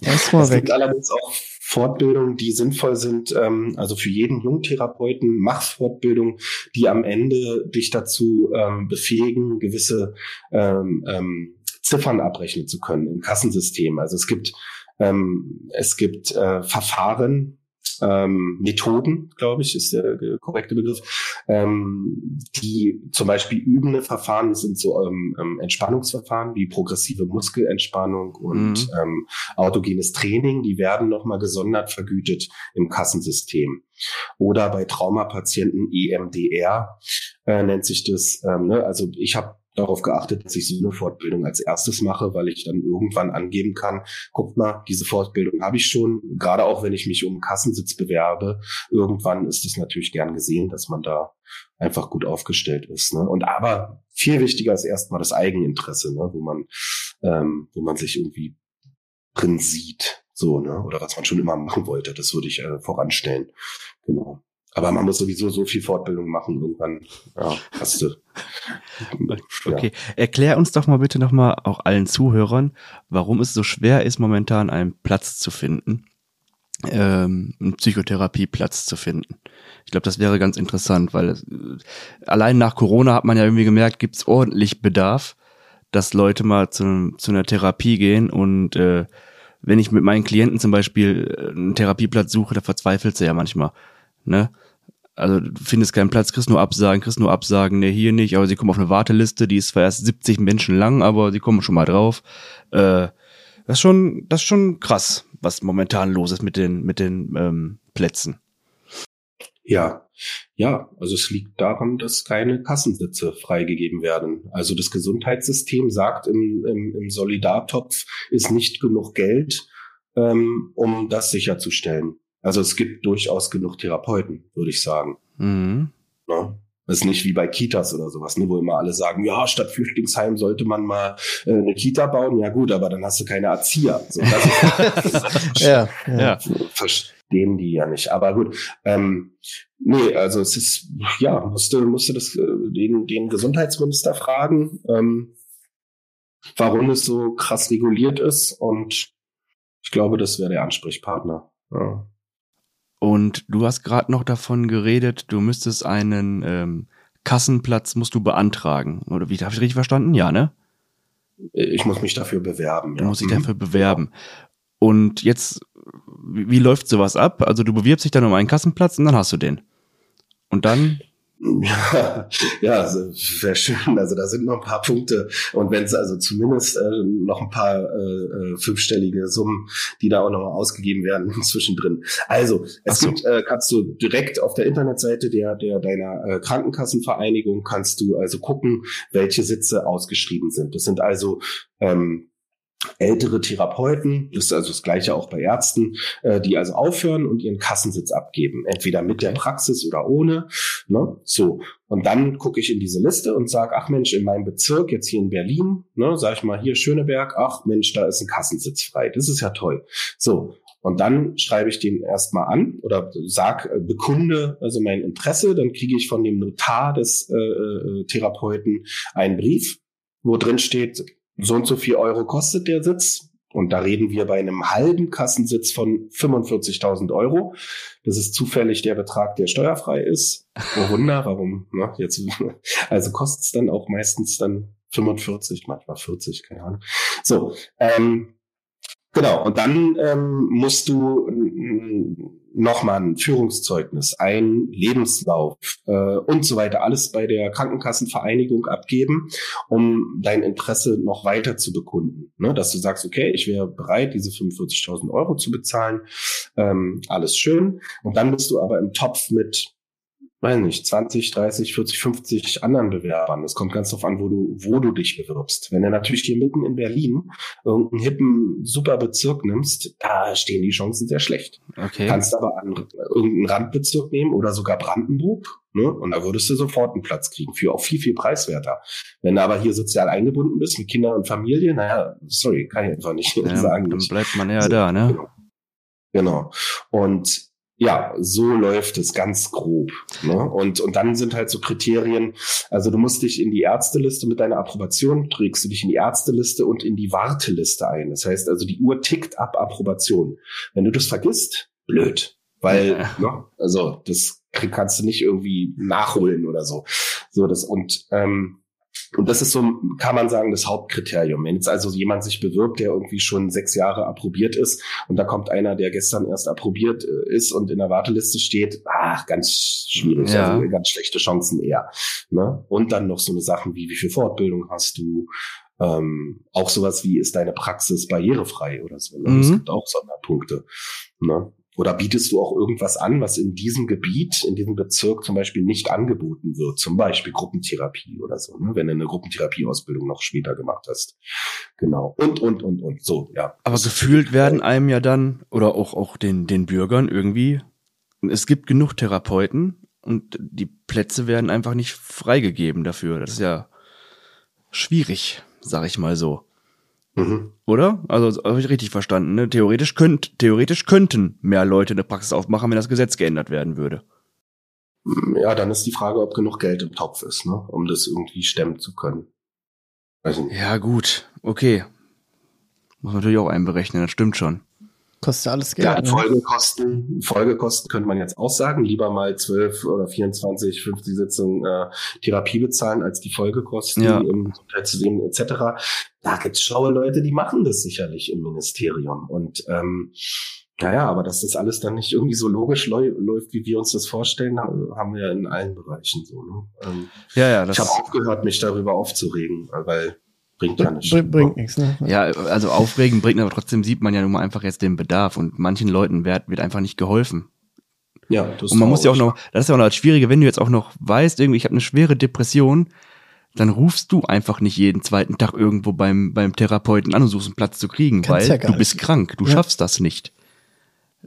erstmal weg. Es gibt allerdings auch Fortbildungen, die sinnvoll sind. Ähm, also für jeden Jungtherapeuten mach Fortbildung, die am Ende dich dazu ähm, befähigen, gewisse ähm, ähm, Ziffern abrechnen zu können im Kassensystem. Also es gibt ähm, es gibt äh, Verfahren, ähm, Methoden, glaube ich, ist der korrekte Begriff, ähm, die zum Beispiel übende Verfahren sind so ähm, ähm, Entspannungsverfahren wie progressive Muskelentspannung und mhm. ähm, autogenes Training, die werden nochmal gesondert vergütet im Kassensystem. Oder bei Traumapatienten EMDR äh, nennt sich das. Ähm, ne? Also ich habe darauf geachtet, dass ich so eine Fortbildung als erstes mache, weil ich dann irgendwann angeben kann, guckt mal, diese Fortbildung habe ich schon, gerade auch wenn ich mich um Kassensitz bewerbe, irgendwann ist es natürlich gern gesehen, dass man da einfach gut aufgestellt ist. Ne? Und aber viel wichtiger ist erstmal das Eigeninteresse, ne? wo man, ähm, wo man sich irgendwie drin sieht, so, ne? Oder was man schon immer machen wollte. Das würde ich äh, voranstellen. Genau. Aber man muss sowieso so viel Fortbildung machen. Irgendwann ja, hast du.
Okay, ja. erklär uns doch mal bitte nochmal auch allen Zuhörern, warum es so schwer ist, momentan einen Platz zu finden, ähm, einen Psychotherapieplatz zu finden. Ich glaube, das wäre ganz interessant, weil es, äh, allein nach Corona hat man ja irgendwie gemerkt, gibt es ordentlich Bedarf, dass Leute mal zu, zu einer Therapie gehen und äh, wenn ich mit meinen Klienten zum Beispiel äh, einen Therapieplatz suche, da verzweifelst du ja manchmal. Ne? Also du findest keinen Platz, kriegst nur Absagen, kriegst nur Absagen, ne, hier nicht, aber sie kommen auf eine Warteliste, die ist zwar erst 70 Menschen lang, aber sie kommen schon mal drauf. Äh, das ist schon, das ist schon krass, was momentan los ist mit den, mit den ähm, Plätzen.
Ja, ja, also es liegt daran, dass keine Kassensitze freigegeben werden. Also das Gesundheitssystem sagt im, im, im Solidartopf ist nicht genug Geld, ähm, um das sicherzustellen. Also es gibt durchaus genug Therapeuten, würde ich sagen. Mhm. Ja? Das ist nicht wie bei Kitas oder sowas, ne, wo immer alle sagen, ja, statt Flüchtlingsheim sollte man mal äh, eine Kita bauen. Ja gut, aber dann hast du keine Erzieher. So, ist, ja, ja. Verstehen die ja nicht. Aber gut, ähm, nee, also es ist, ja, musste, musste das äh, den, den Gesundheitsminister fragen, ähm, warum es so krass reguliert ist. Und ich glaube, das wäre der Ansprechpartner. Ja.
Und du hast gerade noch davon geredet, du müsstest einen ähm, Kassenplatz musst du beantragen. Oder wie habe ich richtig verstanden? Ja, ne?
Ich muss mich dafür bewerben.
Du musst dich dafür bewerben. Und jetzt, wie, wie läuft sowas ab? Also du bewirbst dich dann um einen Kassenplatz und dann hast du den. Und dann
ja, ja, wäre schön. Also da sind noch ein paar Punkte. Und wenn es also zumindest äh, noch ein paar äh, äh, fünfstellige Summen, die da auch nochmal ausgegeben werden, zwischendrin. Also, es so. gibt, äh, kannst du direkt auf der Internetseite der, der deiner äh, Krankenkassenvereinigung kannst du also gucken, welche Sitze ausgeschrieben sind. Das sind also ähm, ältere Therapeuten, das ist also das gleiche auch bei Ärzten, äh, die also aufhören und ihren Kassensitz abgeben, entweder mit der Praxis oder ohne. Ne? So und dann gucke ich in diese Liste und sage, ach Mensch, in meinem Bezirk jetzt hier in Berlin, ne, sage ich mal hier Schöneberg, ach Mensch, da ist ein Kassensitz frei, das ist ja toll. So und dann schreibe ich den erstmal an oder sag, äh, bekunde also mein Interesse, dann kriege ich von dem Notar des äh, äh, Therapeuten einen Brief, wo drin steht, so und so viel Euro kostet der Sitz. Und da reden wir bei einem halben Kassensitz von 45.000 Euro. Das ist zufällig der Betrag, der steuerfrei ist. Oh Wunder, warum? Ne? Jetzt, also kostet es dann auch meistens dann 45, manchmal 40, keine Ahnung. So, ähm, genau. Und dann ähm, musst du nochmal ein Führungszeugnis, ein Lebenslauf äh, und so weiter, alles bei der Krankenkassenvereinigung abgeben, um dein Interesse noch weiter zu bekunden. Ne? Dass du sagst, okay, ich wäre bereit, diese 45.000 Euro zu bezahlen, ähm, alles schön. Und dann bist du aber im Topf mit weiß nicht, 20, 30, 40, 50 anderen Bewerbern. Es kommt ganz drauf an, wo du, wo du dich bewirbst. Wenn du natürlich hier mitten in Berlin irgendeinen hippen, super Bezirk nimmst, da stehen die Chancen sehr schlecht. Okay. Kannst aber an, irgendeinen Randbezirk nehmen oder sogar Brandenburg, ne? Und da würdest du sofort einen Platz kriegen für auch viel, viel preiswerter. Wenn du aber hier sozial eingebunden bist mit Kindern und Familie, naja, sorry, kann ich einfach nicht ja, sagen.
Dann bleibt man ja so, da, ne?
Genau. genau. Und ja, so läuft es ganz grob. Ne? Und, und dann sind halt so Kriterien, also du musst dich in die Ärzteliste mit deiner Approbation, trägst du dich in die Ärzteliste und in die Warteliste ein. Das heißt also, die Uhr tickt ab Approbation. Wenn du das vergisst, blöd. Weil, ja. ne, also das kannst du nicht irgendwie nachholen oder so. So, das und ähm, und das ist so, kann man sagen, das Hauptkriterium. Wenn jetzt also jemand sich bewirbt, der irgendwie schon sechs Jahre approbiert ist und da kommt einer, der gestern erst approbiert äh, ist und in der Warteliste steht, ach, ganz schwierig, ja. also ganz schlechte Chancen eher. Ne? Und dann noch so eine Sachen wie, wie viel Fortbildung hast du, ähm, auch sowas wie, ist deine Praxis barrierefrei oder so. Ne? Mhm. Es gibt auch Sonderpunkte. Ne? Oder bietest du auch irgendwas an, was in diesem Gebiet, in diesem Bezirk zum Beispiel nicht angeboten wird? Zum Beispiel Gruppentherapie oder so, ne? wenn du eine Gruppentherapieausbildung noch später gemacht hast. Genau. Und, und, und, und. So, ja.
Aber gefühlt werden einem ja dann, oder auch, auch den, den Bürgern irgendwie, es gibt genug Therapeuten und die Plätze werden einfach nicht freigegeben dafür. Das ist ja schwierig, sag ich mal so. Mhm. Oder? Also habe ich richtig verstanden. Ne? Theoretisch, könnt, theoretisch könnten mehr Leute eine Praxis aufmachen, wenn das Gesetz geändert werden würde.
Ja, dann ist die Frage, ob genug Geld im Topf ist, ne? um das irgendwie stemmen zu können.
Ja, gut, okay. Muss man natürlich auch einberechnen, das stimmt schon.
Kostet alles Geld.
Ja, ne? Folgekosten, Folgekosten könnte man jetzt auch sagen. Lieber mal 12 oder 24, 50 Sitzungen äh, Therapie bezahlen als die Folgekosten ja. im Gesundheitssystem etc. Da gibt's schlaue Leute, die machen das sicherlich im Ministerium. Und ähm, naja, aber dass das alles dann nicht irgendwie so logisch läuft, wie wir uns das vorstellen, haben wir ja in allen Bereichen so. Ne? Ähm, ja, ja, das ich habe aufgehört, mich darüber aufzuregen, weil bringt ja nichts. Bringt,
bringt nichts, ne?
Ja, also aufregen bringt, aber trotzdem sieht man ja nun mal einfach jetzt den Bedarf und manchen Leuten wird, wird einfach nicht geholfen. Ja, das Und man muss ja auch noch, das ist ja auch noch das Schwierige, wenn du jetzt auch noch weißt, irgendwie, ich habe eine schwere Depression, dann rufst du einfach nicht jeden zweiten Tag irgendwo beim, beim Therapeuten an und suchst einen Platz zu kriegen, Kannst weil ja du bist krank, du ja. schaffst das nicht.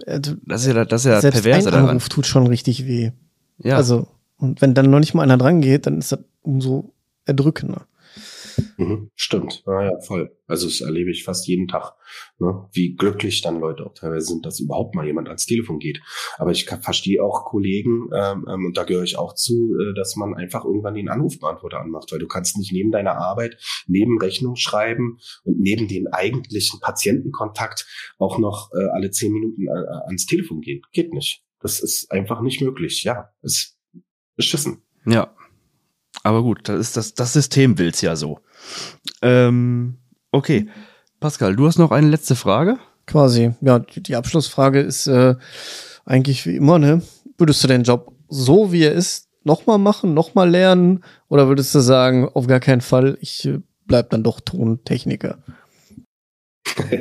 Äh, das ist ja das ist ja Selbst perverse ein Anruf daran. tut schon richtig weh. Ja. Also, und wenn dann noch nicht mal einer dran geht, dann ist das umso erdrückender.
Mhm, stimmt, ah, ja, voll. Also das erlebe ich fast jeden Tag, ne? wie glücklich dann Leute auch teilweise sind, dass überhaupt mal jemand ans Telefon geht. Aber ich verstehe auch Kollegen, ähm, ähm, und da gehöre ich auch zu, äh, dass man einfach irgendwann den Anrufbeantworter anmacht, weil du kannst nicht neben deiner Arbeit, neben Rechnung schreiben und neben den eigentlichen Patientenkontakt auch noch äh, alle zehn Minuten äh, ans Telefon gehen. Geht nicht. Das ist einfach nicht möglich. Ja, ist beschissen.
Ja, aber gut, das ist das, das System will's ja so. Ähm, Okay. Pascal, du hast noch eine letzte Frage?
Quasi. Ja, die, Abschlussfrage ist äh, eigentlich wie immer, ne? Würdest du den Job so wie er ist nochmal machen, nochmal lernen? Oder würdest du sagen, auf gar keinen Fall, ich äh, bleib dann doch Tontechniker?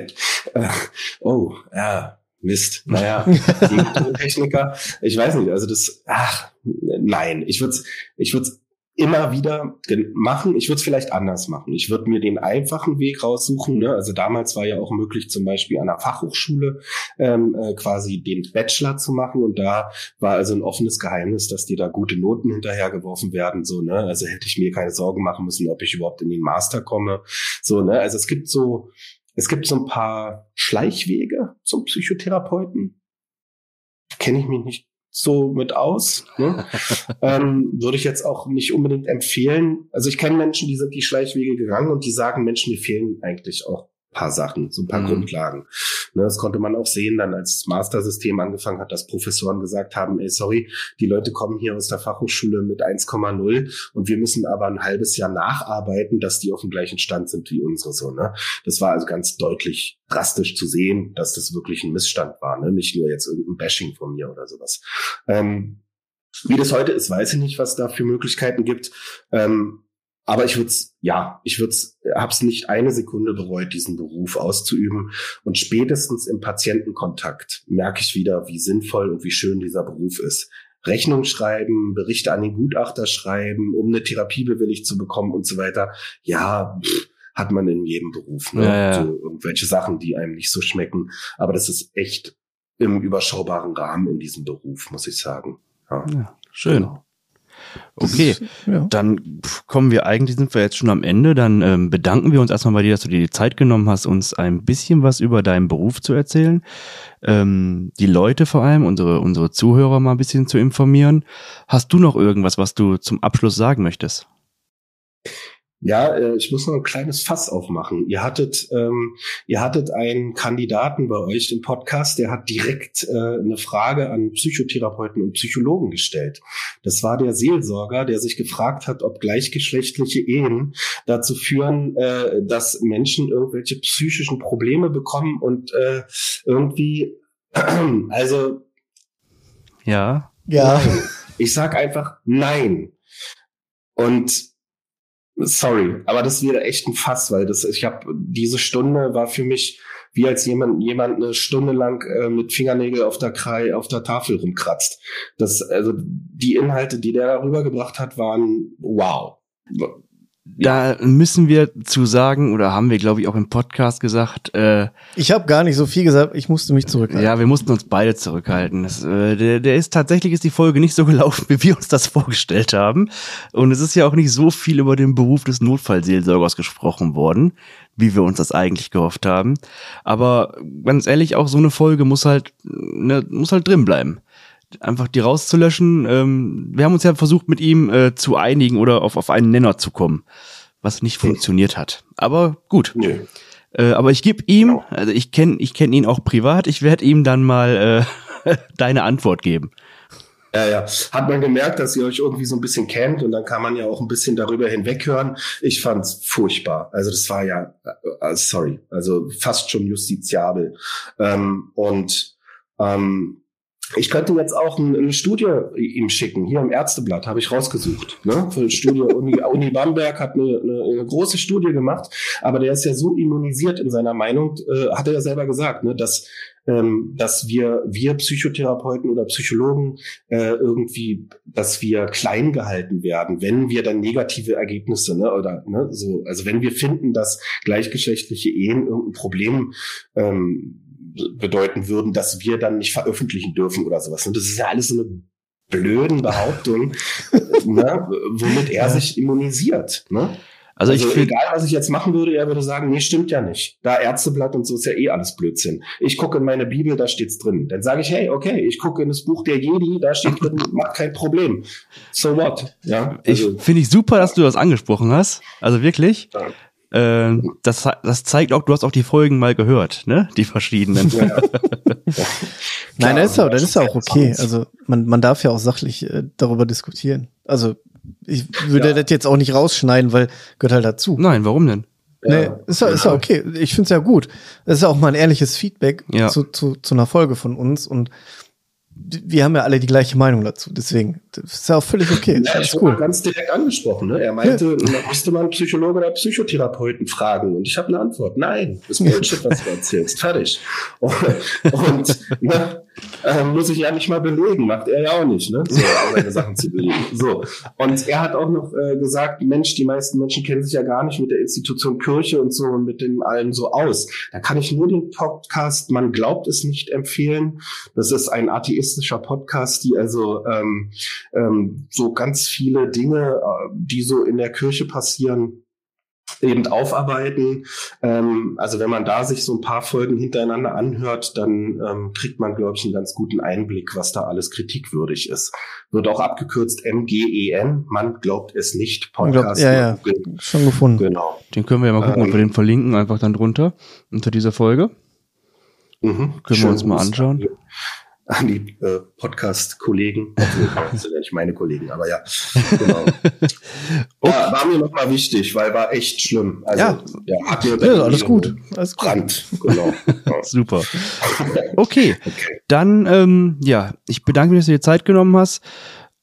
oh, ja, Mist. Naja, Tontechniker, ich weiß nicht, also das, ach, nein, ich würde es ich würd's immer wieder machen. Ich würde es vielleicht anders machen. Ich würde mir den einfachen Weg raussuchen. Ne? Also damals war ja auch möglich, zum Beispiel an der Fachhochschule ähm, äh, quasi den Bachelor zu machen. Und da war also ein offenes Geheimnis, dass dir da gute Noten hinterhergeworfen werden. So, ne? Also hätte ich mir keine Sorgen machen müssen, ob ich überhaupt in den Master komme. So, ne? Also es gibt so, es gibt so ein paar Schleichwege zum Psychotherapeuten. Kenne ich mich nicht so mit aus. Ne? ähm, würde ich jetzt auch nicht unbedingt empfehlen. Also ich kenne Menschen, die sind die Schleichwege gegangen und die sagen, Menschen, mir fehlen eigentlich auch paar Sachen, so ein paar mhm. Grundlagen. Ne, das konnte man auch sehen, dann als das Master-System angefangen hat, dass Professoren gesagt haben, ey, sorry, die Leute kommen hier aus der Fachhochschule mit 1,0 und wir müssen aber ein halbes Jahr nacharbeiten, dass die auf dem gleichen Stand sind wie unsere so. Ne? Das war also ganz deutlich drastisch zu sehen, dass das wirklich ein Missstand war, ne? nicht nur jetzt irgendein Bashing von mir oder sowas. Ähm, wie das heute ist, weiß ich nicht, was da für Möglichkeiten gibt. Ähm, aber ich würde ja, ich würde hab's nicht eine Sekunde bereut, diesen Beruf auszuüben. Und spätestens im Patientenkontakt merke ich wieder, wie sinnvoll und wie schön dieser Beruf ist. Rechnung schreiben, Berichte an den Gutachter schreiben, um eine Therapie bewilligt zu bekommen und so weiter. Ja, pff, hat man in jedem Beruf. Ne? Ja, ja. So irgendwelche Sachen, die einem nicht so schmecken. Aber das ist echt im überschaubaren Rahmen in diesem Beruf, muss ich sagen.
Ja, ja schön. Genau. Okay, ja. dann kommen wir eigentlich, sind wir jetzt schon am Ende. Dann ähm, bedanken wir uns erstmal bei dir, dass du dir die Zeit genommen hast, uns ein bisschen was über deinen Beruf zu erzählen. Ähm, die Leute vor allem, unsere, unsere Zuhörer mal ein bisschen zu informieren. Hast du noch irgendwas, was du zum Abschluss sagen möchtest?
Ja, äh, ich muss noch ein kleines Fass aufmachen. Ihr hattet, ähm, ihr hattet einen Kandidaten bei euch im Podcast, der hat direkt äh, eine Frage an Psychotherapeuten und Psychologen gestellt. Das war der Seelsorger, der sich gefragt hat, ob gleichgeschlechtliche Ehen dazu führen, äh, dass Menschen irgendwelche psychischen Probleme bekommen und äh, irgendwie, also
ja,
ja.
Nein. Ich sag einfach nein. Und sorry, aber das wäre echt ein Fass, weil das, ich habe diese Stunde war für mich wie als jemand jemand eine Stunde lang äh, mit Fingernägel auf der Krei, auf der Tafel rumkratzt. Das also die Inhalte, die der darüber gebracht hat, waren wow.
Da müssen wir zu sagen, oder haben wir, glaube ich, auch im Podcast gesagt. Äh,
ich habe gar nicht so viel gesagt, ich musste mich zurückhalten.
Ja, wir mussten uns beide zurückhalten. Das, äh, der, der ist tatsächlich ist die Folge nicht so gelaufen, wie wir uns das vorgestellt haben. Und es ist ja auch nicht so viel über den Beruf des Notfallseelsorgers gesprochen worden, wie wir uns das eigentlich gehofft haben. Aber ganz ehrlich, auch so eine Folge muss halt, ne, muss halt drin bleiben einfach die rauszulöschen. Ähm, wir haben uns ja versucht, mit ihm äh, zu einigen oder auf, auf einen Nenner zu kommen, was nicht hm. funktioniert hat. Aber gut. Nee. Äh, aber ich gebe ihm, genau. also ich kenne ich kenn ihn auch privat, ich werde ihm dann mal äh, deine Antwort geben.
Ja, ja. Hat man gemerkt, dass ihr euch irgendwie so ein bisschen kennt und dann kann man ja auch ein bisschen darüber hinweghören. Ich fand's furchtbar. Also das war ja, äh, sorry, also fast schon justiziabel. Ähm, und ähm, ich könnte jetzt auch eine Studie ihm schicken. Hier im Ärzteblatt habe ich rausgesucht. Ne? Für Studie Uni, Uni Bamberg hat eine, eine, eine, große Studie gemacht, aber der ist ja so immunisiert in seiner Meinung, äh, hat er ja selber gesagt, ne, dass ähm, dass wir wir Psychotherapeuten oder Psychologen äh, irgendwie, dass wir klein gehalten werden, wenn wir dann negative Ergebnisse ne, oder ne, so, also wenn wir finden, dass gleichgeschlechtliche Ehen irgendein Problem ähm, bedeuten würden, dass wir dann nicht veröffentlichen dürfen oder sowas. Und das ist ja alles so eine blöden Behauptung, ne, womit er sich immunisiert. Ne? Also, also ich find, egal, was ich jetzt machen würde, er würde sagen, nee, stimmt ja nicht. Da Ärzteblatt und so ist ja eh alles Blödsinn. Ich gucke in meine Bibel, da steht's drin. Dann sage ich, hey, okay, ich gucke in das Buch der Jedi, da steht drin, macht kein Problem. So what? Ja.
Also, ich finde ich super, dass du das angesprochen hast. Also wirklich. Ja. Äh, das, das zeigt auch, du hast auch die Folgen mal gehört, ne? Die verschiedenen. Ja.
Nein, das ist auch, das ist auch okay. Also man, man darf ja auch sachlich äh, darüber diskutieren. Also ich würde ja. das jetzt auch nicht rausschneiden, weil gehört halt dazu.
Nein, warum denn?
Nee, ist ja, ist ja okay. Ich finde es ja gut. Das ist ja auch mal ein ehrliches Feedback
Ja.
zu, zu, zu einer Folge von uns und wir haben ja alle die gleiche Meinung dazu. Deswegen, das ist ja auch völlig okay.
Ja,
das ist cool.
ganz direkt angesprochen. Ne? Er meinte, da müsste man Psychologe oder Psychotherapeuten fragen. Und ich habe eine Antwort. Nein, das ist Bullshit, was du erzählst. Fertig. Und, und ne, äh, muss ich ja nicht mal belegen. Macht er ja auch nicht, ne? So, seine Sachen zu belegen. So. Und er hat auch noch äh, gesagt, Mensch, die meisten Menschen kennen sich ja gar nicht mit der Institution Kirche und so und mit dem allem so aus. Da kann ich nur den Podcast Man glaubt es nicht empfehlen. Das ist ein atheistischer Podcast, die also ähm, ähm, so ganz viele Dinge, äh, die so in der Kirche passieren, eben aufarbeiten. Ähm, also wenn man da sich so ein paar Folgen hintereinander anhört, dann ähm, kriegt man, glaube ich, einen ganz guten Einblick, was da alles kritikwürdig ist. Wird auch abgekürzt MGEN, man glaubt es nicht,
Man glaubt- ja, ja. Schon gefunden.
Genau.
Den können wir ja mal gucken, ob wir
Ähm.
den verlinken, einfach dann drunter, unter dieser Folge.
Mhm.
Können wir uns mal anschauen?
An die äh, Podcast-Kollegen. Das sind ja nicht meine Kollegen, aber ja. Genau. ja, war mir nochmal wichtig, weil war echt schlimm. Also,
Ja.
ja, hat mir
Ja, alles gut. Alles gut.
Brand, genau.
Super. Okay,
Okay.
dann, ähm, ja, ich bedanke mich, dass du dir Zeit genommen hast.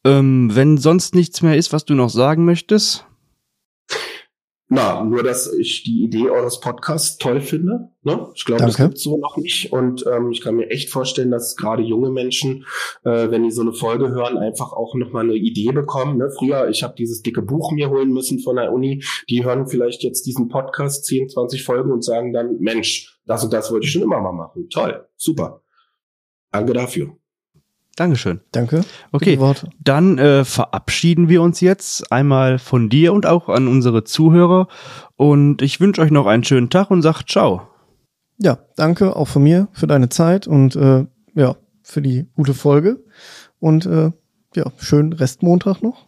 Ähm, wenn sonst nichts mehr ist, was du noch sagen möchtest.
Na, nur, dass ich die Idee eures Podcasts toll finde. Ne? Ich glaube, das
Danke.
gibt so noch nicht. Und ähm, ich kann mir echt vorstellen, dass gerade junge Menschen, äh, wenn die so eine Folge hören, einfach auch nochmal eine Idee bekommen. Ne? Früher, ich habe dieses dicke Buch mir holen müssen von der Uni. Die hören vielleicht jetzt diesen Podcast, 10, 20 Folgen und sagen dann, Mensch, das und das wollte ich schon immer mal machen. Toll, super. Danke dafür.
Dankeschön.
Danke.
Okay, dann äh, verabschieden wir uns jetzt einmal von dir und auch an unsere Zuhörer. Und ich wünsche euch noch einen schönen Tag und sagt ciao.
Ja, danke auch von mir für deine Zeit und äh, ja, für die gute Folge. Und äh, ja, schönen Restmontag noch.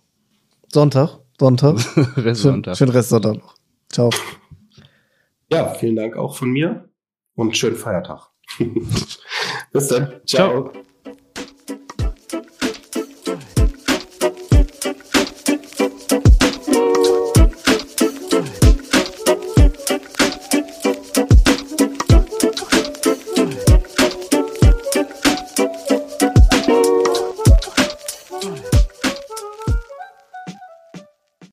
Sonntag. Sonntag. schön,
Sonntag.
schönen Restsonntag noch. Ciao.
Ja, vielen Dank auch von mir und schönen Feiertag. Bis dann. Ciao.
Ciao.